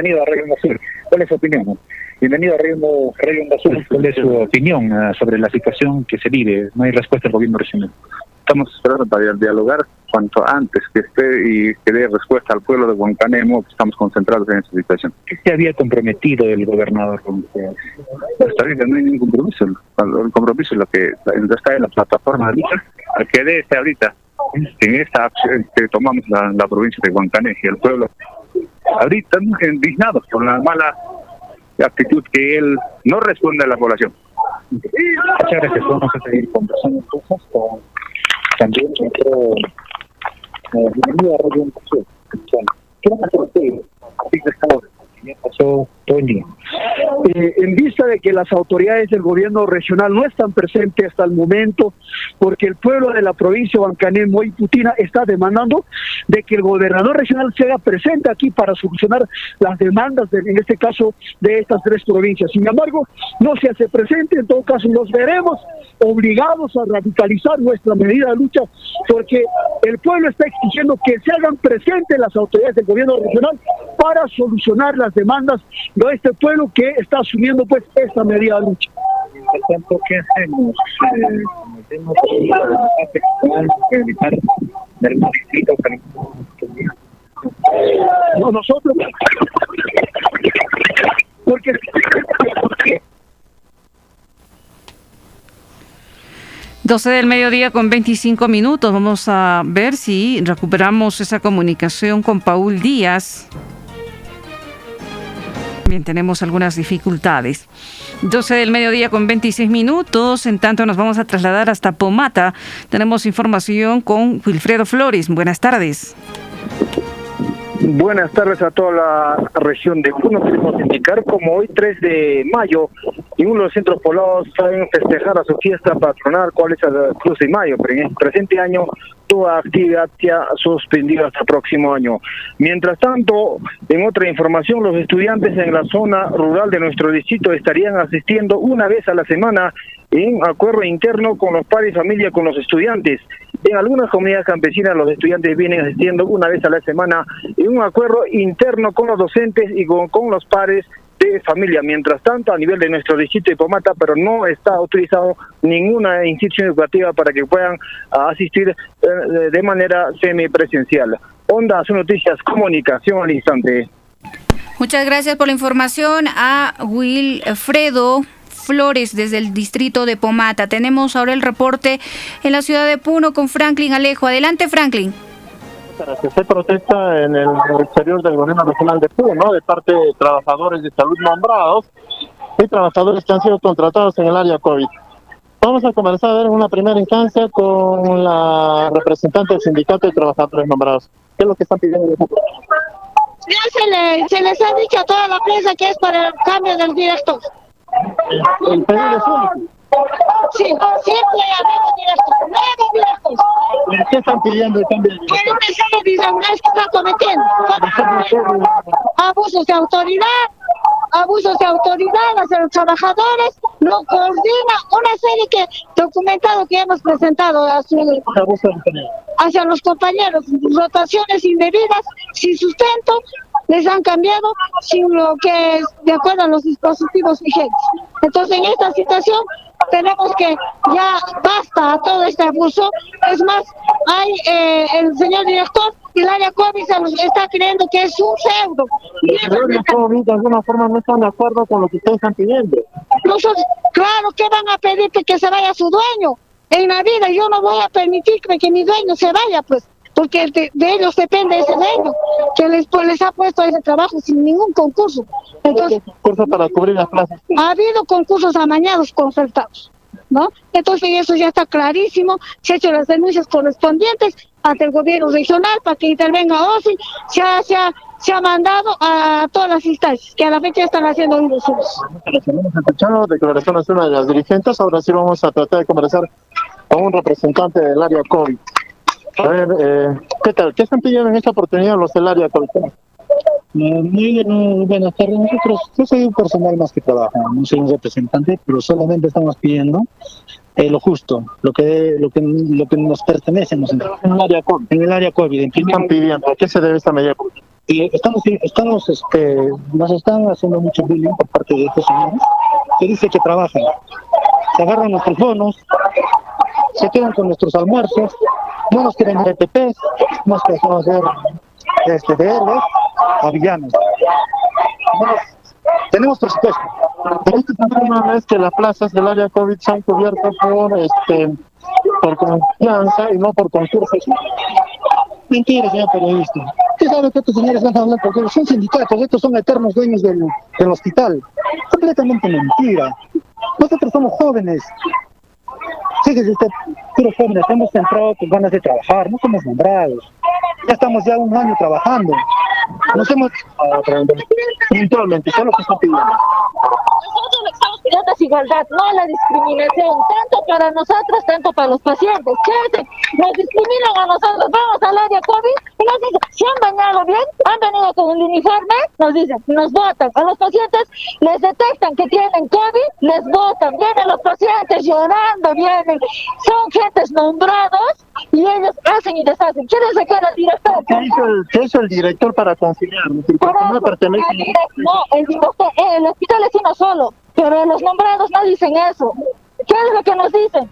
Azul. ¿Cuál es su opinión? Bienvenido a Radio, Radio Azul. ¿Cuál es su opinión uh, sobre la situación que se vive? No hay respuesta del gobierno regional. estamos esperando para dialogar cuanto antes que esté y que dé respuesta al pueblo de Huancanemo, estamos concentrados en esta situación. ¿Qué se había comprometido el gobernador con ustedes? Hasta ahorita no hay ningún compromiso. El compromiso es lo que está en la plataforma lucha, al que dé este ahorita, en esta acción que tomamos la, la provincia de Huancané y el pueblo, ahorita indignados por la mala actitud que él no responde a la población. Muchas gracias. Vamos a seguir conversando cosas con también creo eh, bienvenido a Radio Educación. ¿Qué van a hacer ustedes? Así que Tony. Eh, en vista de que las autoridades del gobierno regional no están presentes hasta el momento, porque el pueblo de la provincia de Bancané, y Putina está demandando de que el gobernador regional sea presente aquí para solucionar las demandas, de, en este caso, de estas tres provincias. Sin embargo, no se hace presente, en todo caso nos veremos obligados a radicalizar nuestra medida de lucha, porque el pueblo está exigiendo que se hagan presentes las autoridades del gobierno regional para solucionar las demandas de este pueblo que está asumiendo pues esta medida de lucha. ¿qué hacemos? no, nosotros porque 12 del mediodía con 25 minutos. Vamos a ver si recuperamos esa comunicación con Paul Díaz. Bien, tenemos algunas dificultades. 12 del mediodía con 26 minutos. En tanto, nos vamos a trasladar hasta Pomata. Tenemos información con Wilfredo Flores. Buenas tardes. Buenas tardes a toda la región de Puno. Queremos indicar como hoy 3 de mayo, en uno de los centros poblados saben festejar a su fiesta patronal, cuál es el Cruz de Mayo, pero en el presente año toda actividad se ha suspendido hasta el próximo año. Mientras tanto, en otra información, los estudiantes en la zona rural de nuestro distrito estarían asistiendo una vez a la semana en acuerdo interno con los padres familia con los estudiantes. En algunas comunidades campesinas los estudiantes vienen asistiendo una vez a la semana en un acuerdo interno con los docentes y con, los padres de familia. Mientras tanto, a nivel de nuestro distrito de Pomata, pero no está autorizado ninguna institución educativa para que puedan ah, asistir eh, de manera semipresencial. Onda, su noticias, comunicación al instante. Muchas gracias por la información a Wilfredo. Flores desde el distrito de Pomata. Tenemos ahora el reporte en la ciudad de Puno con Franklin Alejo. Adelante, Franklin. Se protesta en el exterior del gobierno regional de Puno de parte de trabajadores de salud nombrados y trabajadores que han sido contratados en el área COVID. Vamos a comenzar a ver una primera instancia con la representante del sindicato de trabajadores nombrados. ¿Qué es lo que están pidiendo? Ya se, se les ha dicho a toda la prensa que es para el cambio del director. El pedido es único. Sí, siempre habemos directos, nuevos directos. ¿Qué están pidiendo el cambio de director? Que no me sale que está cometiendo. Abusos de autoridad, abusos de autoridad hacia los trabajadores, no coordina una serie que documentado que hemos presentado hacia, hacia los compañeros, rotaciones indebidas, sin sustento, les han cambiado sin lo que es de acuerdo a los dispositivos vigentes. Entonces, en esta situación tenemos que ya basta a todo este abuso. Es más, hay eh, el señor director área COVID está creyendo que es un pseudo. Área COVID de alguna forma no están de acuerdo con lo que ustedes están pidiendo. Incluso, claro, que van a pedir que se vaya su dueño? En la vida yo no voy a permitir que mi dueño se vaya, pues porque de, ellos depende ese dueño que les, pues, les ha puesto ese trabajo sin ningún concurso. Entonces, concurso para cubrir las plazas? Ha habido concursos amañados concertados. ¿No? Entonces eso ya está clarísimo, se han hecho las denuncias correspondientes ante el gobierno regional para que intervenga OSI, se ha, se ha, se ha mandado a todas las instancias que a la fecha están haciendo Hemos escuchado declaraciones de una de las dirigentes, ahora sí vamos a tratar de conversar con un representante del área COVID. A ver, eh, ¿qué tal? ¿Qué están pidiendo en esta oportunidad los del área eh, muy buenas tardes. Nosotros, yo soy un personal más que trabaja, no soy un representante, pero solamente estamos pidiendo eh, lo justo, lo que lo que lo que nos pertenece en, el área COVID. En el área COVID. ¿Qué están pidiendo? ¿A qué se debe esta medida? Y estamos, estamos, este, nos están haciendo mucho bullying por parte de estos señores que dice que trabajan, se agarran nuestros bonos, se quedan con nuestros almuerzos, no nos quieren dar ETP, nos quieren hacer este, de héroes a villanos. tenemos presupuesto. Este problema es que las plazas del área COVID se han cubierto por, este, por confianza y no por concursos. Mentira, señor periodista. Usted sabe que estos señores a hablar porque son sindicatos, estos son eternos dueños del, del hospital. Completamente mentira. Nosotros somos jóvenes. Fíjese usted, puros jóvenes, hemos entrado con ganas de trabajar, no somos nombrados. Ya estamos ya un año trabajando. Nos hemos... Ah, Eventualmente, eso es lo que está pidiendo. Nosotros lo que estamos pidiendo es igualdad, no la discriminación, tanto para nosotros, tanto para los pacientes. ¿Qué Nos discriminan a nosotros, vamos al área COVID y nos dicen, si han bañado bien, han venido con el uniforme, nos dicen, nos votan. A los pacientes les detectan que tienen COVID, les votan. Vienen los pacientes llorando, vienen. Son gentes nombrados y ellos hacen y deshacen. Quieren sacar al director. ¿Qué hizo el, qué hizo el director para conciliar? no pertenece no, el, el hospital es uno solo, pero los nombrados no dicen eso. ¿Qué es lo que nos dicen?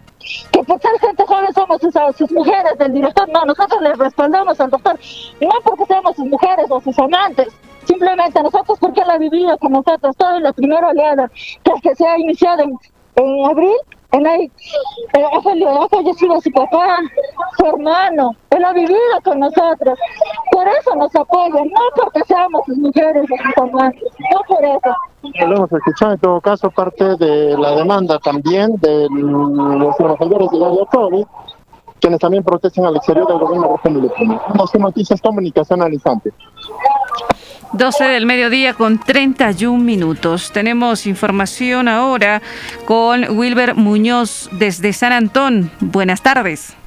Que por ser gente joven somos sus, sus, mujeres del director. No, nosotros les respaldamos al doctor. No porque seamos sus mujeres o sus amantes. Simplemente nosotros porque él ha vivido con nosotros toda la primera oleada que, que se ha iniciado en, en abril él ha, ha fallecido su papá, su hermano. Él ha vivido con nosotros. Por eso nos apoyan, no porque seamos mujeres o sus no por eso. Lo hemos escuchado en todo caso parte de la demanda también de los trabajadores de la COVID, quienes también protestan al exterior del gobierno regional. No son noticias comunicación al instante. 12 del mediodía con 31 minutos. Tenemos información ahora con Wilber Muñoz desde San Antón. Buenas tardes.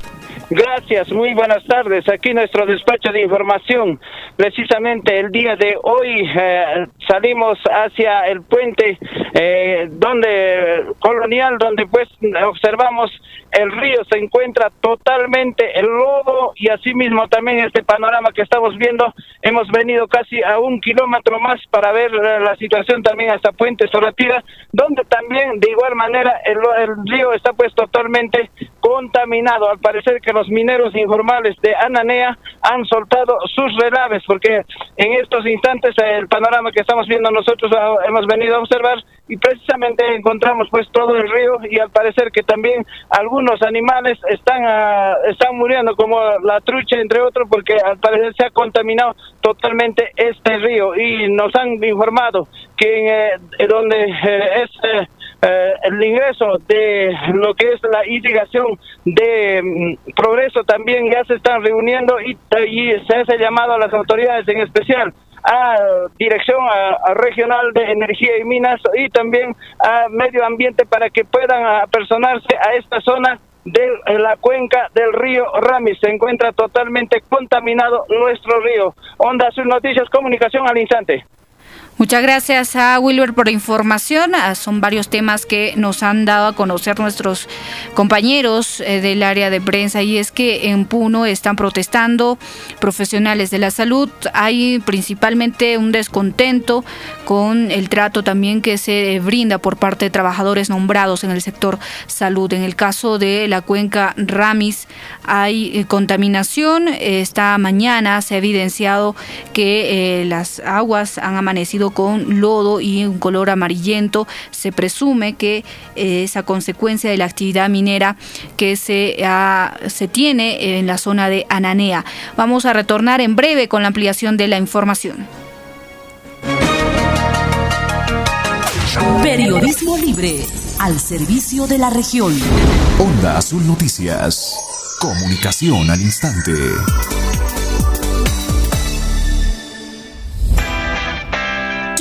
Gracias, muy buenas tardes. Aquí nuestro despacho de información. Precisamente el día de hoy eh, salimos hacia el puente eh, donde colonial, donde pues observamos el río se encuentra totalmente el lodo y asimismo también este panorama que estamos viendo. Hemos venido casi a un kilómetro más para ver eh, la situación también hasta Puente Soratira, donde también de igual manera el, río está pues totalmente contaminado. Al parecer que los mineros informales de Ananea han soltado sus relaves, porque en estos instantes el panorama que estamos viendo nosotros ah, hemos venido a observar y precisamente encontramos pues todo el río y al parecer que también algunos animales están ah, están muriendo como la trucha entre otros porque al parecer se ha contaminado totalmente este río. Y nos han informado que eh, donde eh, es eh, eh, el ingreso de lo que es la irrigación de mm, progreso también ya se están reuniendo y, se hace llamado a las autoridades en especial a dirección a, regional de energía y minas y también a medio ambiente para que puedan apersonarse a esta zona de la cuenca del río Ramis. Se encuentra totalmente contaminado nuestro río. Onda sus Noticias, comunicación al instante. Muchas gracias a Wilber por la información. Ah, son varios temas que nos han dado a conocer nuestros compañeros eh, del área de prensa y es que en Puno están protestando profesionales de la salud. Hay principalmente un descontento con el trato también que se brinda por parte de trabajadores nombrados en el sector salud. En el caso de la cuenca Ramis hay eh, contaminación. Esta mañana se ha evidenciado que eh, las aguas han amanecido con lodo y un color amarillento. Se presume que eh, es a consecuencia de la actividad minera que se, se tiene en la zona de Ananea. Vamos a retornar en breve con la ampliación de la información. Periodismo libre al servicio de la región. Onda Azul Noticias. Comunicación al instante.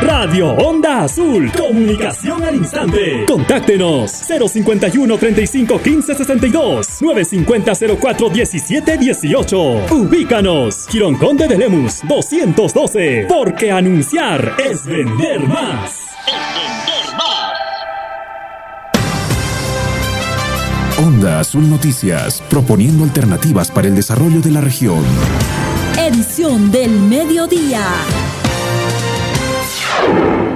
Radio Onda Azul. Comunicación al instante. Contáctenos 051 35 15 62 950 04 17 18. Ubícanos. Quirón Conde de Lemus 212. Porque anunciar es vender más. Es vender más. Onda Azul Noticias, proponiendo alternativas para el desarrollo de la región. Edición del mediodía. you.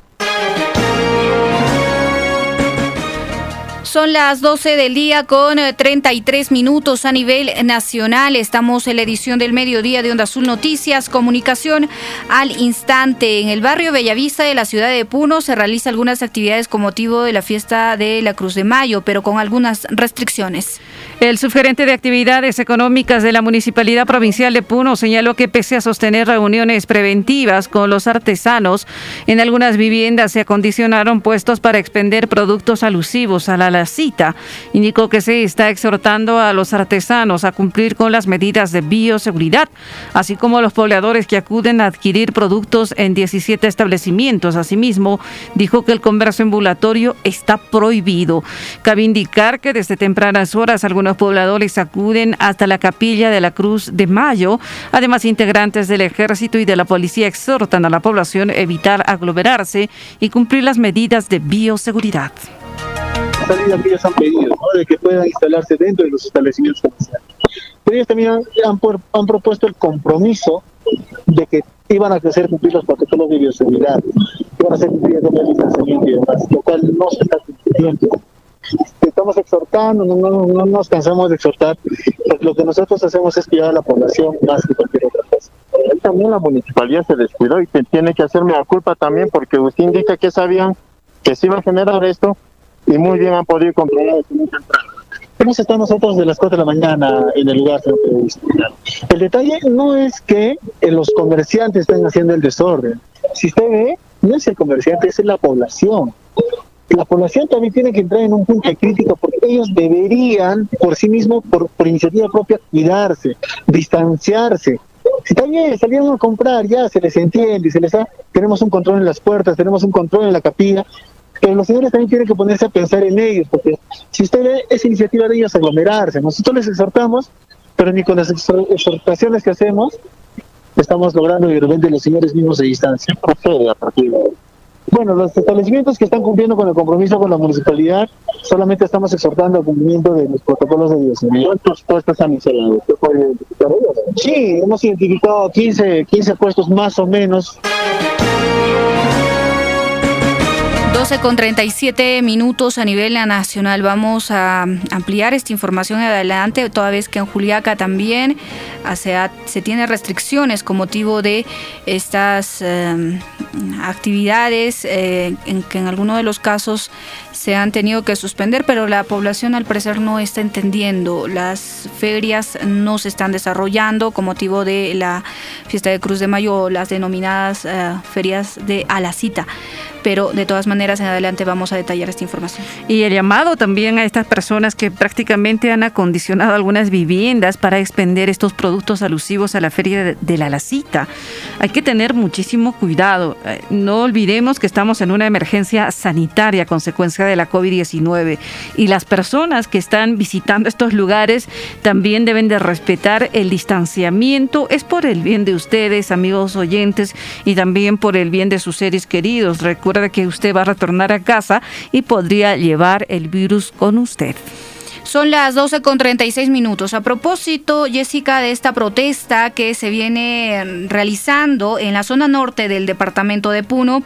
Son las 12 del día con 33 eh, minutos a nivel nacional. Estamos en la edición del mediodía de Onda Azul Noticias, comunicación al instante. En el barrio Bellavista de la ciudad de Puno se realizan algunas actividades con motivo de la fiesta de la Cruz de Mayo, pero con algunas restricciones. El subgerente de actividades económicas de la Municipalidad Provincial de Puno señaló que pese a sostener reuniones preventivas con los artesanos, en algunas viviendas se acondicionaron puestos para expender productos alusivos a la cita. Indicó que se está exhortando a los artesanos a cumplir con las medidas de bioseguridad, así como a los pobladores que acuden a adquirir productos en 17 establecimientos. Asimismo, dijo que el comercio ambulatorio está prohibido. Cabe indicar que desde tempranas horas algunos pobladores acuden hasta la capilla de la Cruz de Mayo. Además, integrantes del ejército y de la policía exhortan a la población a evitar aglomerarse y cumplir las medidas de bioseguridad salida que ellos han pedido, ¿no? de que puedan instalarse dentro de los establecimientos comerciales. Pero ellos también han, han, propuesto el compromiso de que iban a hacer cumplir los protocolos de bioseguridad, iban a hacer cumplir el distanciamiento y demás, lo cual no se está cumpliendo. Estamos exhortando, no, no, no nos cansamos de exhortar, porque lo que nosotros hacemos es cuidar a la población más que cualquier otra cosa. también la municipalidad se descuidó y tiene que hacerme la culpa también porque usted indica que sabían que se iba a generar esto y muy bien han podido controlar Hemos estado nosotros de las 4 de la mañana en el lugar, El detalle no es que eh, los comerciantes estén haciendo el desorden. Si usted ve, no es el comerciante, es la población. La población también tiene que entrar en un punto de crítica porque ellos deberían, por sí mismos, por, por iniciativa propia, cuidarse, distanciarse. Si también salieron a comprar, ya se les entiende, se les da, tenemos un control en las puertas, tenemos un control en la capilla, pero los señores también tienen que ponerse a pensar en ellos, porque si usted ve, es iniciativa de ellos aglomerarse. Nosotros les exhortamos, pero ni con las exhortaciones que hacemos estamos logrando de repente los señores mismos de distancia. Bueno, los establecimientos que están cumpliendo con el compromiso con la municipalidad, solamente estamos exhortando al cumplimiento de los protocolos de bioseguridad. ¿Cuántos puestos han instalado? Sí, hemos identificado 15, 15 puestos más o menos. 12 con 37 minutos a nivel nacional. Vamos a ampliar esta información adelante, toda vez que en Juliaca también se, se tiene restricciones con motivo de estas em, actividades eh, en que en algunos de los casos se han tenido que suspender, pero la población al parecer no está entendiendo. Las ferias no se están desarrollando con motivo de la fiesta de Cruz de Mayo, las denominadas eh, ferias de a la cita pero de todas maneras en adelante vamos a detallar esta información. Y el llamado también a estas personas que prácticamente han acondicionado algunas viviendas para expender estos productos alusivos a la feria de, la Lacita. Hay que tener muchísimo cuidado. Eh, no olvidemos que estamos en una emergencia sanitaria a consecuencia de la COVID-19 y las personas que están visitando estos lugares también deben de respetar el distanciamiento. Es por el bien de ustedes, amigos oyentes, y también por el bien de sus seres queridos. Recuerden de que usted va a retornar a casa y podría llevar el virus con usted. Son las 12 con 36 minutos. A propósito, Jessica, de esta protesta que se viene realizando en la zona norte del departamento de Puno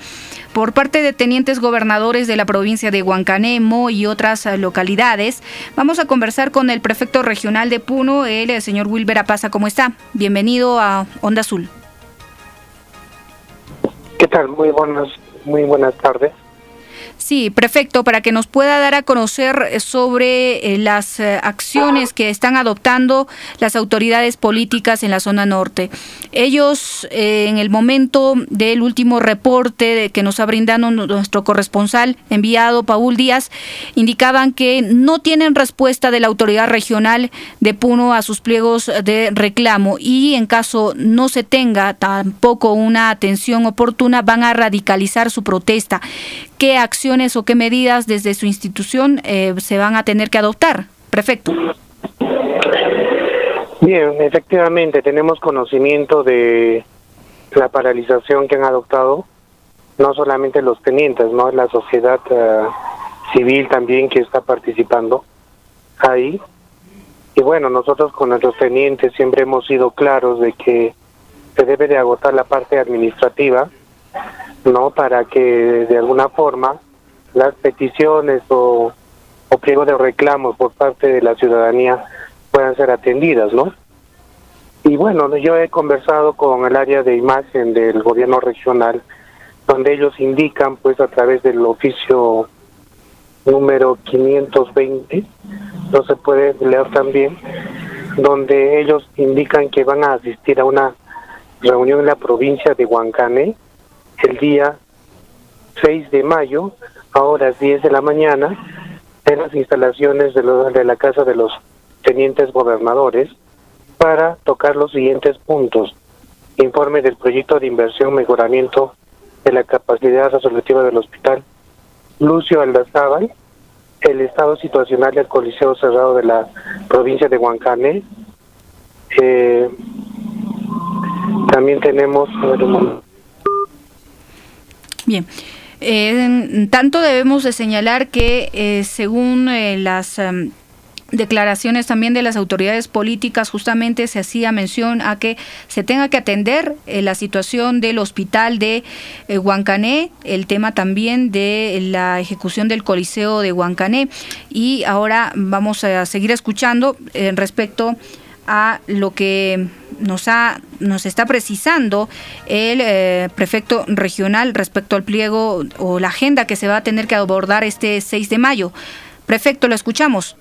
por parte de tenientes gobernadores de la provincia de Huancanemo y otras localidades, vamos a conversar con el prefecto regional de Puno, el señor Wilber Apaza. ¿Cómo está? Bienvenido a Onda Azul. ¿Qué tal? Muy buenas muy buenas tardes. Sí, perfecto, para que nos pueda dar a conocer eh, sobre eh, las eh, acciones que están adoptando las autoridades políticas en la zona norte. Ellos, en el momento del último reporte que nos ha brindado nuestro corresponsal enviado, Paul Díaz, indicaban que no tienen respuesta de la autoridad regional de Puno a sus pliegos de reclamo y en caso no se tenga tampoco una atención oportuna, van a radicalizar su protesta qué acciones o qué medidas desde su institución eh, se van a tener que adoptar. Prefecto. Bien, efectivamente tenemos conocimiento de la paralización que han adoptado no solamente los tenientes, no la sociedad eh, civil también que está participando. ahí. Y bueno, nosotros con nuestros tenientes siempre hemos sido claros de que se debe de agotar la parte administrativa, ¿no? Para que de alguna forma las peticiones o, o de reclamos por parte de la ciudadanía puedan ser atendidas, ¿no? Y bueno, yo he conversado con el área de imagen del gobierno regional, donde ellos indican, pues a través del oficio número 520, no se puede leer también, donde ellos indican que van a asistir a una reunión en la provincia de Huancané el día 6 de mayo a horas 10 de la mañana en las instalaciones de, de la Casa de los Tenientes Gobernadores para tocar los siguientes puntos. Informe del proyecto de inversión mejoramiento de la capacidad resolutiva del hospital. Lucio Aldazábal, el estado situacional del Coliseo Cerrado de la provincia de Huancané. Eh, también tenemos... Bien. Eh, tanto debemos de señalar que eh, según eh, las em, declaraciones también de las autoridades políticas, justamente se hacía mención a que se tenga que atender eh, la situación del hospital de eh, Huancané, el tema también de la ejecución del Coliseo de Huancané. Y ahora vamos a seguir escuchando eh, respecto a lo que nos ha nos está precisando el prefecto regional respecto al pliego o la agenda que se va a tener que abordar este 6 de mayo. Prefecto, lo escuchamos.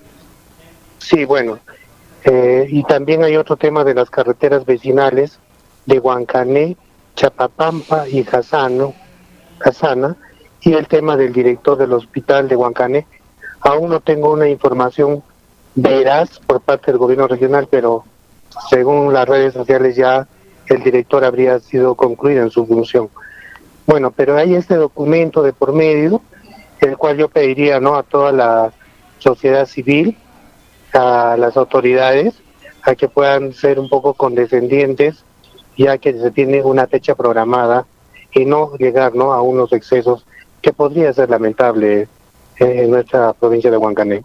Sí, bueno. Eh, y también hay otro tema de las carreteras vecinales de Huancané, Chapapampa y Hasano, Hasana, y el tema del director del hospital de Huancané. Aún no tengo una información veraz por parte del gobierno regional, pero según las redes sociales ya el director habría sido concluido en su función. Bueno, pero hay este documento de por medio, el cual yo pediría no a toda la sociedad civil a las autoridades a que puedan ser un poco condescendientes, ya que se tiene una fecha programada y no llegar ¿no? a unos excesos que podría ser lamentable en nuestra provincia de Huancané.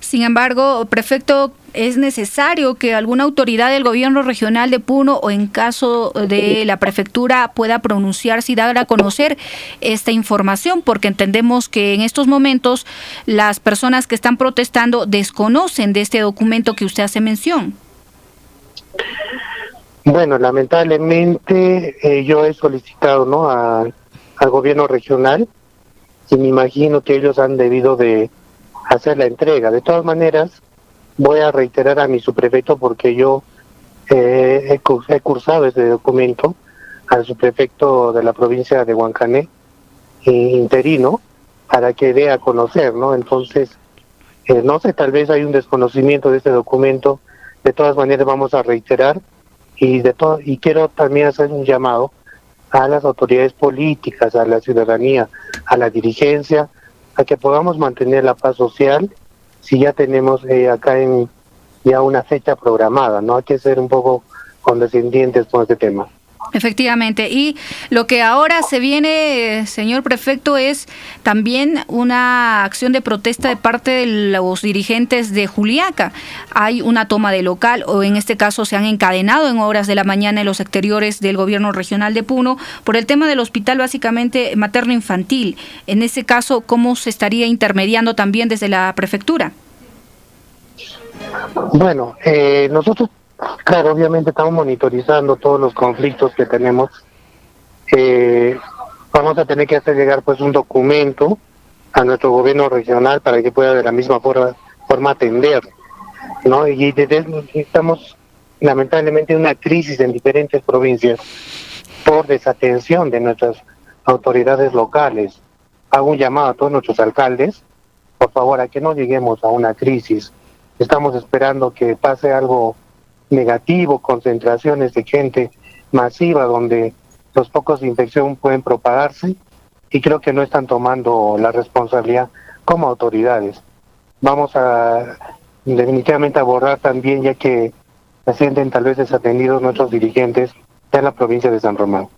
Sin embargo, prefecto, es necesario que alguna autoridad del gobierno regional de Puno o en caso de la prefectura pueda pronunciarse y dar a conocer esta información, porque entendemos que en estos momentos las personas que están protestando desconocen de este documento que usted hace mención. Bueno, lamentablemente eh, yo he solicitado ¿no? al gobierno regional y me imagino que ellos han debido de hacer la entrega. De todas maneras, voy a reiterar a mi subprefecto porque yo eh, he, cursado ese documento al subprefecto de la provincia de Huancané, eh, interino, para que dé a conocer, ¿no? Entonces, eh, no sé, tal vez hay un desconocimiento de este documento. De todas maneras, vamos a reiterar y de todo y quiero también hacer un llamado a las autoridades políticas, a la ciudadanía, a la dirigencia, a que podamos mantener la paz social si ya tenemos eh, acá en ya una fecha programada, ¿no? Hay que ser un poco condescendientes con este tema. Efectivamente. Y lo que ahora se viene, señor prefecto, es también una acción de protesta de parte de los dirigentes de Juliaca. Hay una toma de local, o en este caso se han encadenado en horas de la mañana en los exteriores del gobierno regional de Puno por el tema del hospital básicamente materno-infantil. En ese caso, ¿cómo se estaría intermediando también desde la prefectura? Bueno, eh, nosotros Claro, obviamente estamos monitorizando todos los conflictos que tenemos. Eh, vamos a tener que hacer llegar pues un documento a nuestro gobierno regional para que pueda de la misma forma, forma atender, ¿no? Y estamos lamentablemente en una crisis en diferentes provincias por desatención de nuestras autoridades locales. Hago un llamado a todos nuestros alcaldes, por favor, a que no lleguemos a una crisis. Estamos esperando que pase algo negativo, concentraciones de gente masiva donde los pocos de infección pueden propagarse y creo que no están tomando la responsabilidad como autoridades. Vamos a definitivamente abordar también, ya que se sienten tal vez desatendidos nuestros dirigentes en la provincia de San Román.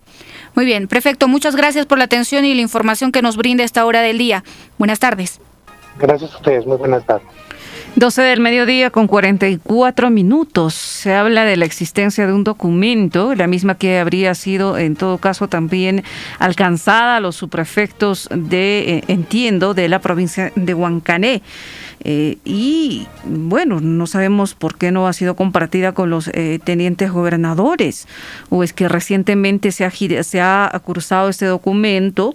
Muy bien, prefecto, muchas gracias por la atención y la información que nos brinda esta hora del día. Buenas tardes. Gracias a ustedes, muy buenas tardes. 12 del mediodía con 44 minutos. Se habla de la existencia de un documento, la misma que habría sido en todo caso también alcanzada a los subprefectos de, eh, entiendo, de la provincia de Huancané. Eh, y bueno, no sabemos por qué no ha sido compartida con los eh, tenientes gobernadores o es que recientemente se ha, cursado este documento,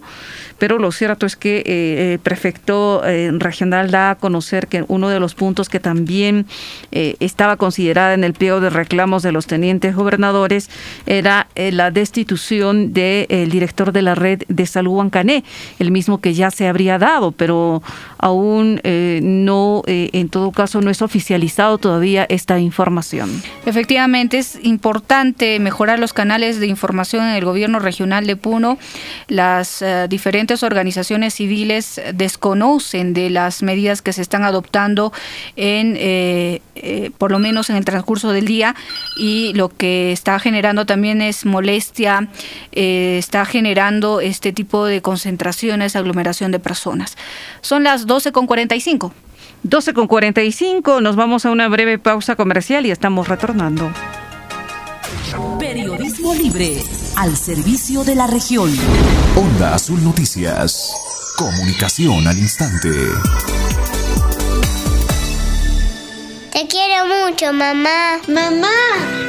pero lo cierto es que eh, el prefecto regional da a conocer que uno de los puntos que también estaba considerada en el pliego de reclamos de los tenientes gobernadores era la destitución del director de la red de salud Huancané, el mismo que ya se habría dado, pero aún no no, eh, en todo caso, no es oficializado todavía esta información. Efectivamente, es importante mejorar los canales de información en el gobierno regional de Puno. Las eh, diferentes organizaciones civiles desconocen de las medidas que se están adoptando en, eh, por lo menos en el transcurso del día, y lo que está generando también es molestia, está generando este tipo de concentraciones, aglomeración de personas. Son las 12.45. 12 con 45, nos vamos a una breve pausa comercial y estamos retornando. Periodismo libre al servicio de la región. Onda Azul Noticias. Comunicación al instante. Te quiero mucho, mamá. Mamá,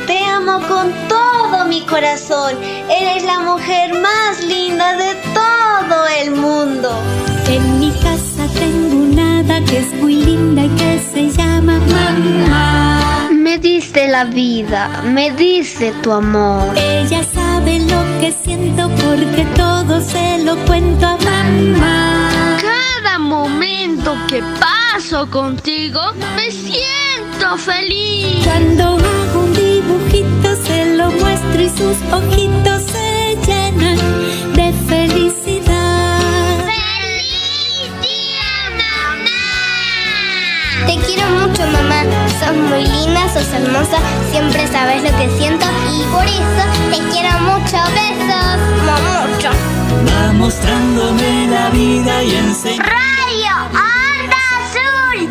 te amo con todo mi corazón. Eres la mujer más linda de todo el mundo. En mi casa que es muy linda y que se llama mamá. Me diste la vida, me diste tu amor. Ella sabe lo que siento porque todo se lo cuento a mamá. Cada momento que paso contigo me siento feliz. Cuando hago un dibujito se lo muestro y sus ojitos se llenan Sos muy linda, sos hermosa, siempre sabes lo que siento y por eso te quiero mucho. Besos, mucho. Va mostrándome la vida y enseña. Radio Onda Azul,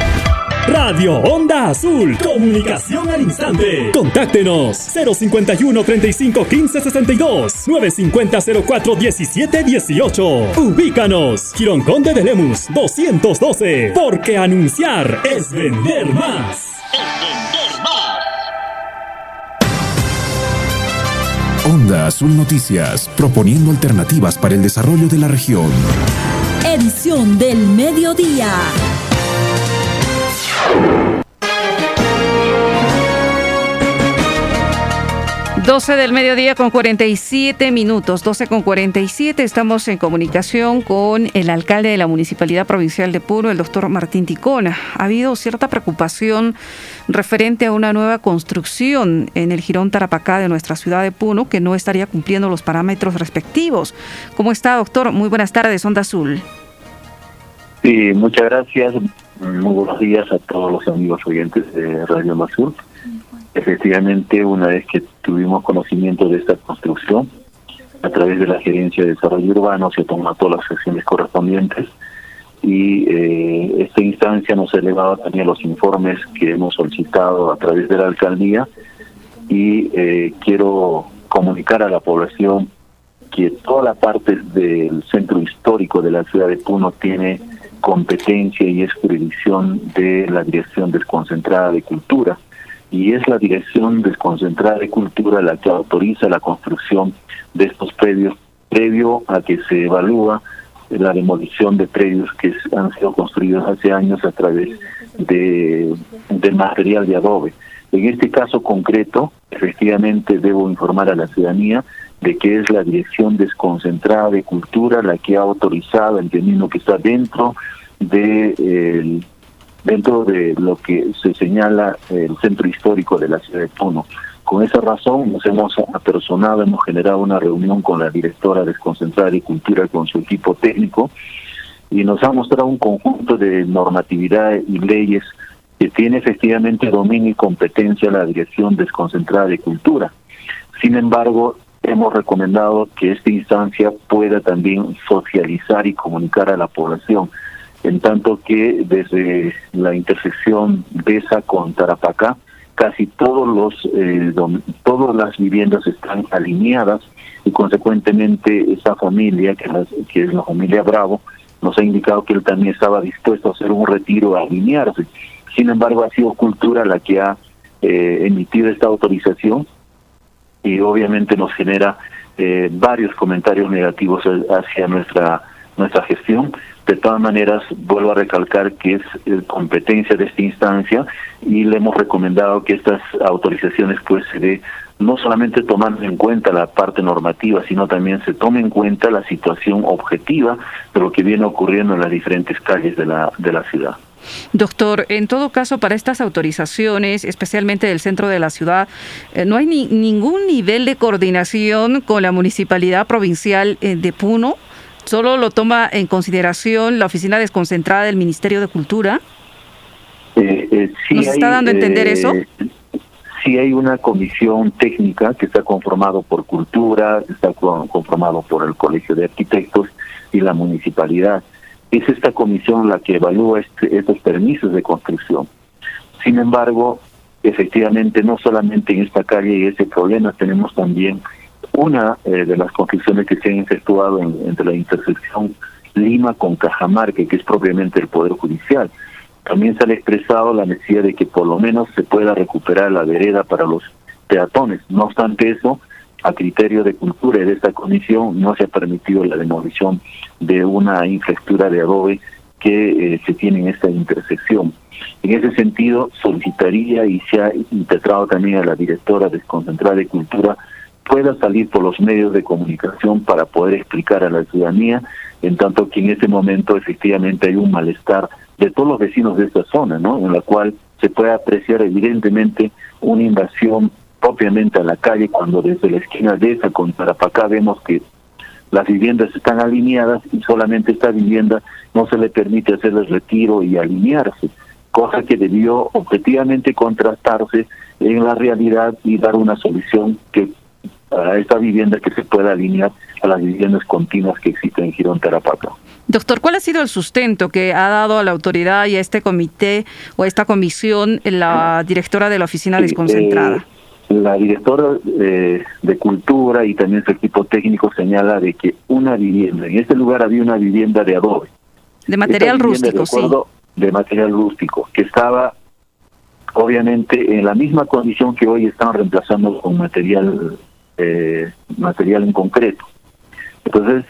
Radio Onda Azul. Comunicación al instante. Contáctenos 051 35 15 62 950 04 17 18. Ubícanos. Girón Conde de Lemus 212. Porque anunciar es vender más. Es vender más. Onda Azul Noticias, proponiendo alternativas para el desarrollo de la región. Edición del mediodía. 12 del mediodía con 47 minutos, 12 con 47. Estamos en comunicación con el alcalde de la Municipalidad Provincial de Puno, el doctor Martín Ticona. Ha habido cierta preocupación referente a una nueva construcción en el Girón Tarapacá de nuestra ciudad de Puno que no estaría cumpliendo los parámetros respectivos. ¿Cómo está, doctor? Muy buenas tardes, Onda Azul. Sí, muchas gracias. Muy buenos días a todos los amigos oyentes de Radio Mazur. Efectivamente, una vez que tuvimos conocimiento de esta construcción, a través de la Gerencia de Desarrollo Urbano se toman todas las acciones correspondientes y eh, esta instancia nos ha elevado también los informes que hemos solicitado a través de la alcaldía y eh, quiero comunicar a la población que toda la parte del centro histórico de la ciudad de Puno tiene competencia y es jurisdicción de la Dirección Desconcentrada de Cultura y es la Dirección Desconcentrada de Cultura la que autoriza la construcción de estos predios previo a que se evalúa la demolición de predios que han sido construidos hace años a través de, del material de adobe. En este caso concreto, efectivamente debo informar a la ciudadanía de que es la Dirección Desconcentrada de Cultura la que ha autorizado, entendiendo que está dentro de el dentro de lo que se señala el centro histórico de la ciudad de Puno. Con esa razón nos hemos apersonado, hemos generado una reunión con la directora desconcentrada de Cultura, con su equipo técnico, y nos ha mostrado un conjunto de normatividad y leyes que tiene efectivamente dominio y competencia la Dirección Desconcentrada de Cultura. Sin embargo, hemos recomendado que esta instancia pueda también socializar y comunicar a la población en tanto que desde la intersección Besa con Tarapacá, casi todos los eh, todas las viviendas están alineadas y consecuentemente esa familia, que, que es la familia Bravo, nos ha indicado que él también estaba dispuesto a hacer un retiro, a alinearse. Sin embargo, ha sido Cultura la que ha eh, emitido esta autorización y obviamente nos genera eh, varios comentarios negativos hacia nuestra nuestra gestión de todas maneras, vuelvo a recalcar que es eh, competencia de esta instancia y le hemos recomendado que estas autorizaciones pues se dé no solamente tomando en cuenta la parte normativa, sino también se tome en cuenta la situación objetiva de lo que viene ocurriendo en las diferentes calles de la, de la ciudad. Doctor, en todo caso, para estas autorizaciones, especialmente del centro de la ciudad, eh, ¿no hay ni, ningún nivel de coordinación con la municipalidad provincial eh, de Puno? ¿Solo lo toma en consideración la oficina desconcentrada del Ministerio de Cultura? Eh, eh, ¿Nos está dando a entender eh, eso? Sí hay una comisión técnica que está conformado por Cultura, está conformado por el Colegio de Arquitectos y la municipalidad. Es esta comisión la que evalúa este, estos permisos de construcción. Sin embargo, efectivamente, no solamente en esta calle y ese problema, tenemos también una eh, de las construcciones que se han efectuado entre la intersección Lima con Cajamarque, que es propiamente el Poder Judicial. También se ha expresado la necesidad de que por lo menos se pueda recuperar la vereda para los peatones. No obstante eso, a criterio de cultura y de esta comisión, no se ha permitido la demolición de una infraestructura de adobe que eh, se tiene en esta intersección. En ese sentido, solicitaría y se ha integrado también a la directora desconcentrada de Cultura pueda salir por los medios de comunicación para poder explicar a la ciudadanía, en tanto que en ese momento efectivamente hay un malestar de todos los vecinos de esta zona, ¿no? En la cual se puede apreciar evidentemente una invasión propiamente a la calle cuando desde la esquina de esa con Tarapacá vemos que las viviendas están alineadas y solamente esta vivienda no se le permite hacer el retiro y alinearse, cosa que debió objetivamente contrastarse en la realidad y dar una solución que a esta vivienda que se pueda alinear a las viviendas continuas que existen en Girón Tarapato. Doctor, ¿cuál ha sido el sustento que ha dado a la autoridad y a este comité o a esta comisión la directora de la oficina desconcentrada? Eh, la directora eh, de Cultura y también su equipo técnico señala de que una vivienda, en este lugar había una vivienda de adobe. De material rústico, sí. De material rústico, que estaba obviamente en la misma condición que hoy están reemplazando con material eh, material en concreto. Entonces,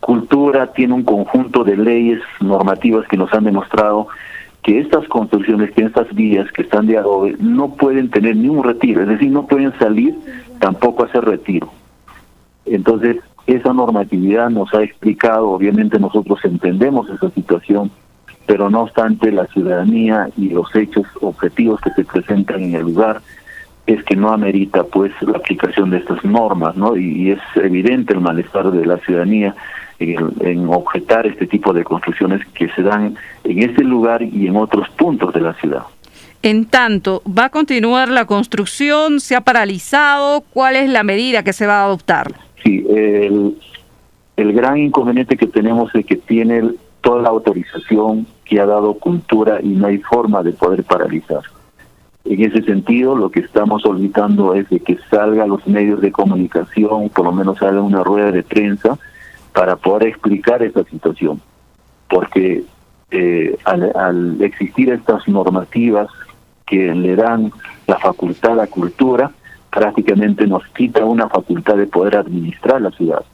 cultura tiene un conjunto de leyes normativas que nos han demostrado que estas construcciones, que estas vías que están de adobe, no pueden tener ni un retiro, es decir, no pueden salir tampoco hacer retiro. Entonces, esa normatividad nos ha explicado, obviamente nosotros entendemos esa situación, pero no obstante la ciudadanía y los hechos objetivos que se presentan en el lugar es que no amerita pues la aplicación de estas normas, ¿no? Y, es evidente el malestar de la ciudadanía en, objetar este tipo de construcciones que se dan en este lugar y en otros puntos de la ciudad. En tanto, ¿va a continuar la construcción? ¿Se ha paralizado? ¿Cuál es la medida que se va a adoptar? Sí, el, el gran inconveniente que tenemos es que tiene toda la autorización que ha dado cultura y no hay forma de poder paralizar. En ese sentido, lo que estamos solicitando es de que salga los medios de comunicación, por lo menos salga una rueda de prensa, para poder explicar esta situación. Porque eh, al, existir estas normativas que le dan la facultad a cultura, prácticamente nos quita una facultad de poder administrar la ciudad.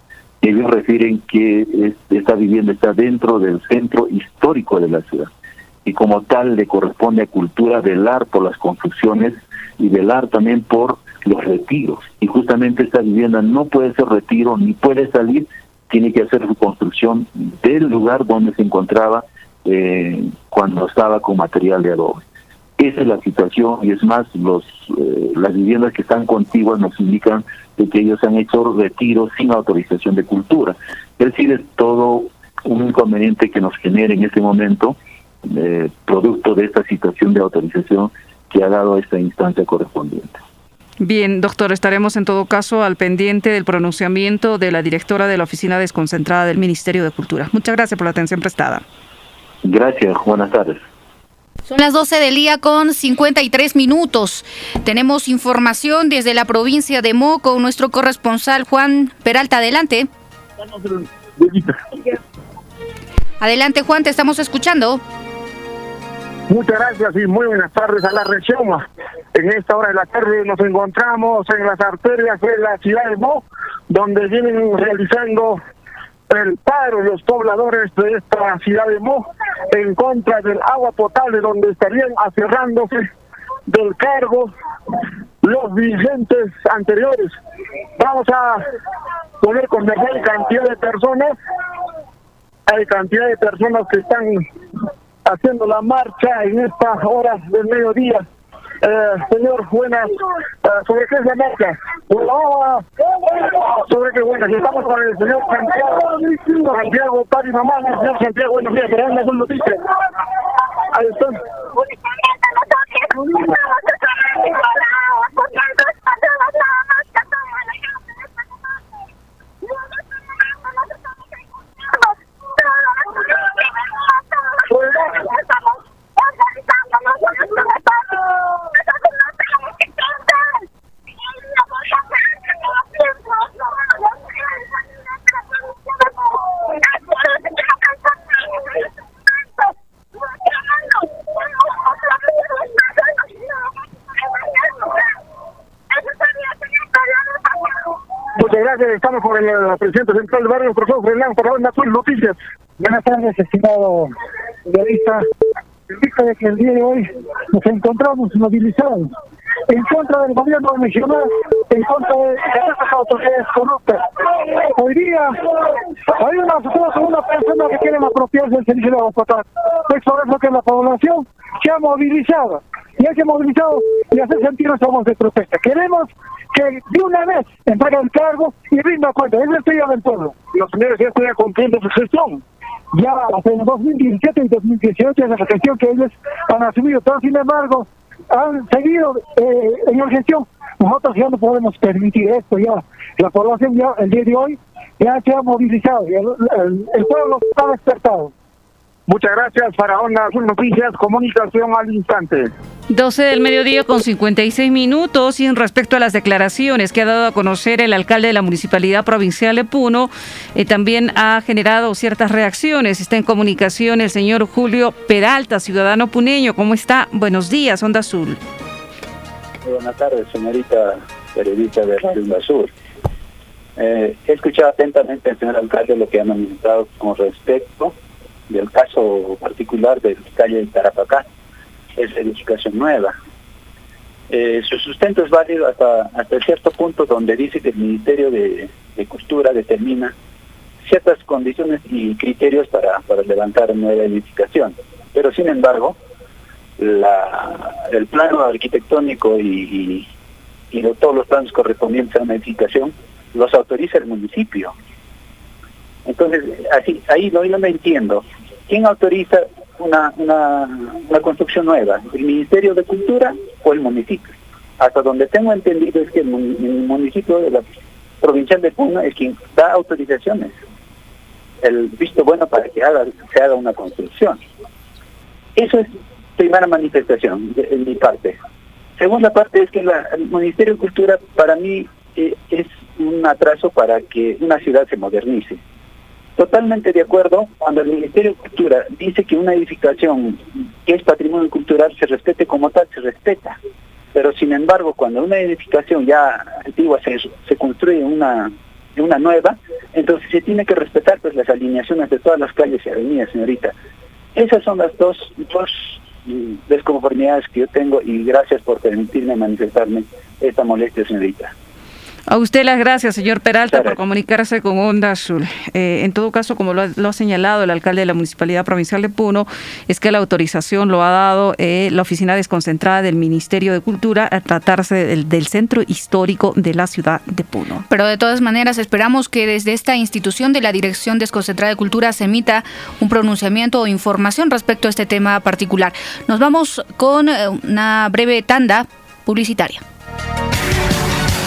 Ellos refieren que esta vivienda está dentro del centro histórico de la ciudad y como tal le corresponde a cultura velar por las construcciones y velar también por los retiros. Y justamente esta vivienda no puede ser retiro ni puede salir, tiene que hacer su construcción del lugar donde se encontraba eh, cuando estaba con material de adobe. Esa es la situación y es más, los eh, las viviendas que están contiguas nos indican de que ellos han hecho retiros sin autorización de cultura. Es decir, es todo un inconveniente que nos genera en este momento, eh, producto de esta situación de autorización que ha dado esta instancia correspondiente. Bien, doctor, estaremos en todo caso al pendiente del pronunciamiento de la directora de la Oficina Desconcentrada del Ministerio de Cultura. Muchas gracias por la atención prestada. Gracias, buenas tardes. Son las 12 del día con 53 minutos. Tenemos información desde la provincia de Moco, nuestro corresponsal Juan Peralta. Adelante. Adelante, Juan, te estamos escuchando. Muchas gracias y muy buenas tardes a la región. En esta hora de la tarde nos encontramos en las arterias de la ciudad de Mo, donde vienen realizando el paro los pobladores de esta ciudad de Mo en contra del agua potable, donde estarían aferrándose del cargo los dirigentes anteriores. Vamos a poner con mejor cantidad de personas. Hay cantidad de personas que están haciendo la marcha en estas horas del mediodía. Eh, señor, buenas. Eh, ¿Sobre qué es la marcha? sobre qué buenas. Estamos con el señor Santiago, Santiago, padre y mamá. Señor Santiago, buenos días. Pero una noticia. Ahí están. Muchas gracias. Estamos con el presidente central del barrio, profesor Fernando, para Onda Azul Noticias. Buenas tardes, estimado periodista. En vista de que el día de hoy nos encontramos movilizados en contra del gobierno nacional, en contra de, estas autoridades corruptas. Hoy día hay una, una persona que quiere apropiarse del servicio de agua potable. Es eso que la población se ha movilizado y que movilizado y hacer sentir nuestra voz de protesta. Queremos que de una vez entregue el cargo y rinda cuenta. Es el estudio del pueblo. Los señores ya están cumpliendo su gestión. Ya en 2017 y 2018 es la gestión que ellos han asumido, pero sin embargo han seguido eh, en la gestión. Nosotros ya no podemos permitir esto, ya la población ya el día de hoy ya se ha movilizado, el, el pueblo está despertado. Muchas gracias para Onda Azul Noticias, comunicación al instante. 12 del mediodía con 56 minutos y en respecto a las declaraciones que ha dado a conocer el alcalde de la Municipalidad Provincial de Puno, eh, también ha generado ciertas reacciones. Está en comunicación el señor Julio Peralta, ciudadano puneño. ¿Cómo está? Buenos días, Onda Azul. buenas tardes, señorita periodista de Radio Onda Azul. Eh, he escuchado atentamente al señor alcalde lo que ha manifestado con respecto del caso particular del calle de Tarapacá, es edificación nueva. Eh, su sustento es válido hasta, hasta cierto punto donde dice que el Ministerio de, de Cultura determina ciertas condiciones y criterios para, para levantar nueva edificación. Pero sin embargo, la, el plano arquitectónico y, y, y todos los planos correspondientes a una edificación los autoriza el municipio. Entonces, así, ahí no, yo no entiendo. ¿Quién autoriza una, una, construcción nueva? ¿El Ministerio de Cultura o el municipio? Hasta donde tengo entendido es que el, municipio de la provincial de Puno es quien da autorizaciones, el visto bueno para que se haga una construcción. Eso es primera manifestación de, mi parte. Segunda parte es que el Ministerio de Cultura para mí eh, es un atraso para que una ciudad se modernice. Totalmente de acuerdo, cuando el Ministerio de Cultura dice que una edificación que es patrimonio cultural se respete como tal, se respeta. Pero sin embargo, cuando una edificación ya antigua se, se construye una, una nueva, entonces se tiene que respetar pues las alineaciones de todas las calles y avenidas, señorita. Esas son las dos, dos desconformidades que yo tengo y gracias por permitirme manifestarme esta molestia, señorita. A usted las gracias, señor Peralta, por comunicarse con Onda Azul. Eh, en todo caso, como lo ha, señalado el alcalde de la Municipalidad Provincial de Puno, es que la autorización lo ha dado eh, la oficina desconcentrada del Ministerio de Cultura a tratarse del, del, centro histórico de la ciudad de Puno. Pero de todas maneras, esperamos que desde esta institución de la Dirección Desconcentrada de Cultura se emita un pronunciamiento o información respecto a este tema particular. Nos vamos con eh, una breve tanda publicitaria.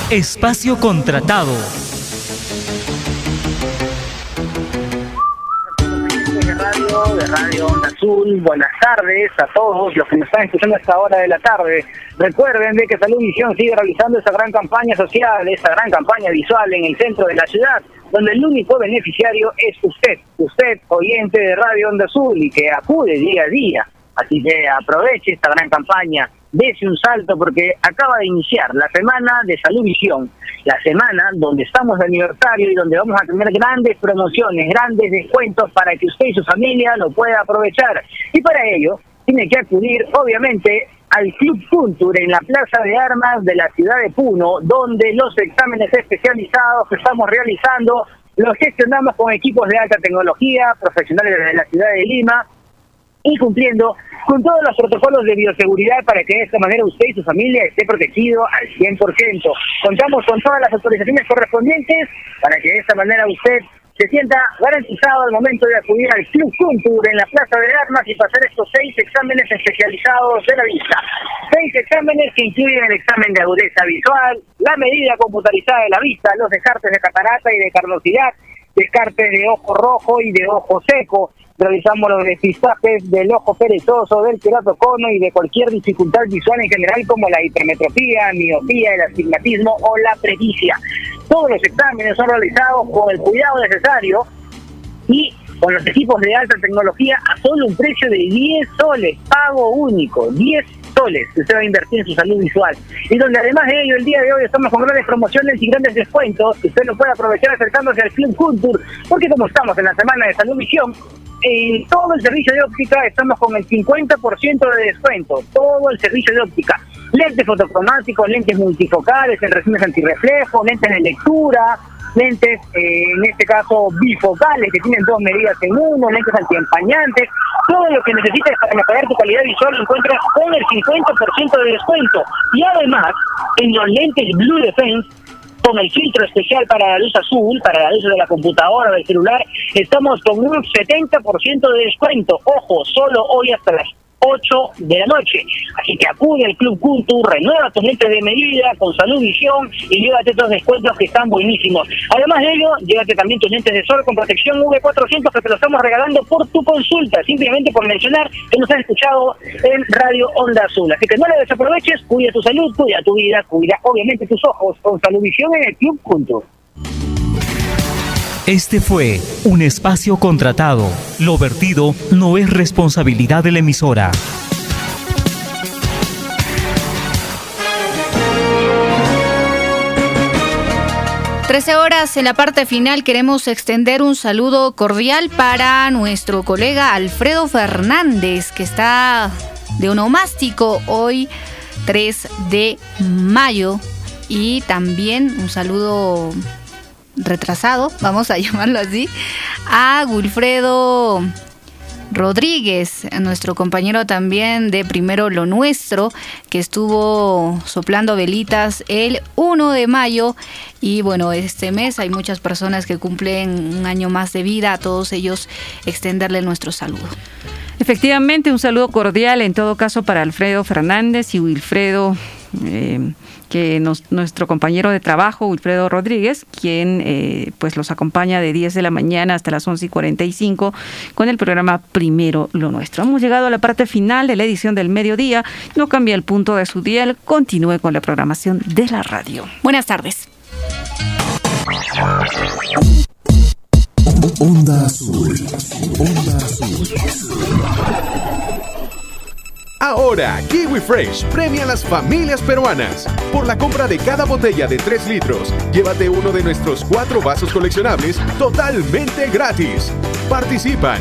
Espacio contratado. Radio, de Radio Onda Azul, buenas tardes a todos los que me están escuchando a esta hora de la tarde. Recuerden de que Salud Visión sigue realizando esa gran campaña social, esa gran campaña visual en el centro de la ciudad, donde el único beneficiario es usted, usted, oyente de Radio Onda Azul y que acude día a día. Así que aproveche esta gran campaña dese un salto porque acaba de iniciar la semana de Salud Visión, la semana donde estamos de aniversario y donde vamos a tener grandes promociones, grandes descuentos para que usted y su familia lo pueda aprovechar. Y para ello tiene que acudir, obviamente, al Club Culture en la Plaza de Armas de la ciudad de Puno, donde los exámenes especializados que estamos realizando los gestionamos con equipos de alta tecnología, profesionales de la ciudad de Lima, y cumpliendo con todos los protocolos de bioseguridad para que de esta manera usted y su familia esté protegido al 100%. Contamos con todas las autorizaciones correspondientes para que de esta manera usted se sienta garantizado al momento de acudir al Club Culture en la Plaza de Armas y pasar estos seis exámenes especializados de la vista. Seis exámenes que incluyen el examen de agudeza visual, la medida computarizada de la vista, los descartes de catarata y de carnosidad, descartes de ojo rojo y de ojo seco, realizamos los despistajes del ojo perezoso, del queratocono y de cualquier dificultad visual en general como la hipermetropía, miopía, el astigmatismo o la presbicia. Todos los exámenes son realizados con el cuidado necesario y con los equipos de alta tecnología a solo un precio de 10 soles, pago único, 10 soles que usted va a invertir en su salud visual. Y donde además de ello, el día de hoy estamos con grandes promociones y grandes descuentos usted lo puede aprovechar acercándose al Club Culture, porque como estamos en la semana de salud visión, en todo el servicio de óptica estamos con el 50% de descuento, todo el servicio de óptica. Lentes fotocromáticos, lentes multifocales, en resines antirreflejo, lentes de lectura, lentes, eh, en este caso bifocales, que tienen dos medidas en uno, lentes antiempañantes, todo lo que necesites para mejorar tu calidad visual lo encuentras con el 50% de descuento. Y además, en los lentes Blue Defense, con el filtro especial para la luz azul, para la luz de la computadora, del celular, estamos con un 70% de descuento. Ojo, solo hoy hasta las 8 de la noche. Así que acude al Club Cultu, renueva tus lentes de medida con salud visión y llévate estos descuentos que están buenísimos. Además de ello, llévate también tus lentes de sol con protección V400 que te lo estamos regalando por tu consulta, simplemente por mencionar que nos has escuchado en Radio Onda Azul. Así que no lo desaproveches, cuida tu salud, cuida tu vida, cuida obviamente tus ojos con salud visión en el Club Cultu. Este fue un espacio contratado. Lo vertido no es responsabilidad de la emisora. Trece horas en la parte final queremos extender un saludo cordial para nuestro colega Alfredo Fernández que está de onomástico hoy 3 de mayo y también un saludo retrasado, vamos a llamarlo así, a Wilfredo Rodríguez, nuestro compañero también de Primero Lo Nuestro, que estuvo soplando velitas el 1 de mayo. Y bueno, este mes hay muchas personas que cumplen un año más de vida, a todos ellos extenderle nuestro saludo. Efectivamente, un saludo cordial en todo caso para Alfredo Fernández y Wilfredo. Eh, que nuestro compañero de trabajo, Wilfredo Rodríguez, quien eh, pues los acompaña de 10 de la mañana hasta las 11 y 45 con el programa Primero lo Nuestro. Hemos llegado a la parte final de la edición del mediodía. No cambia el punto de su dial. Continúe con la programación de la radio. Buenas tardes. Onda Azul. Onda Azul. Ahora, Kiwi Fresh premia a las familias peruanas. Por la compra de cada botella de 3 litros, llévate uno de nuestros cuatro vasos coleccionables totalmente gratis. Participan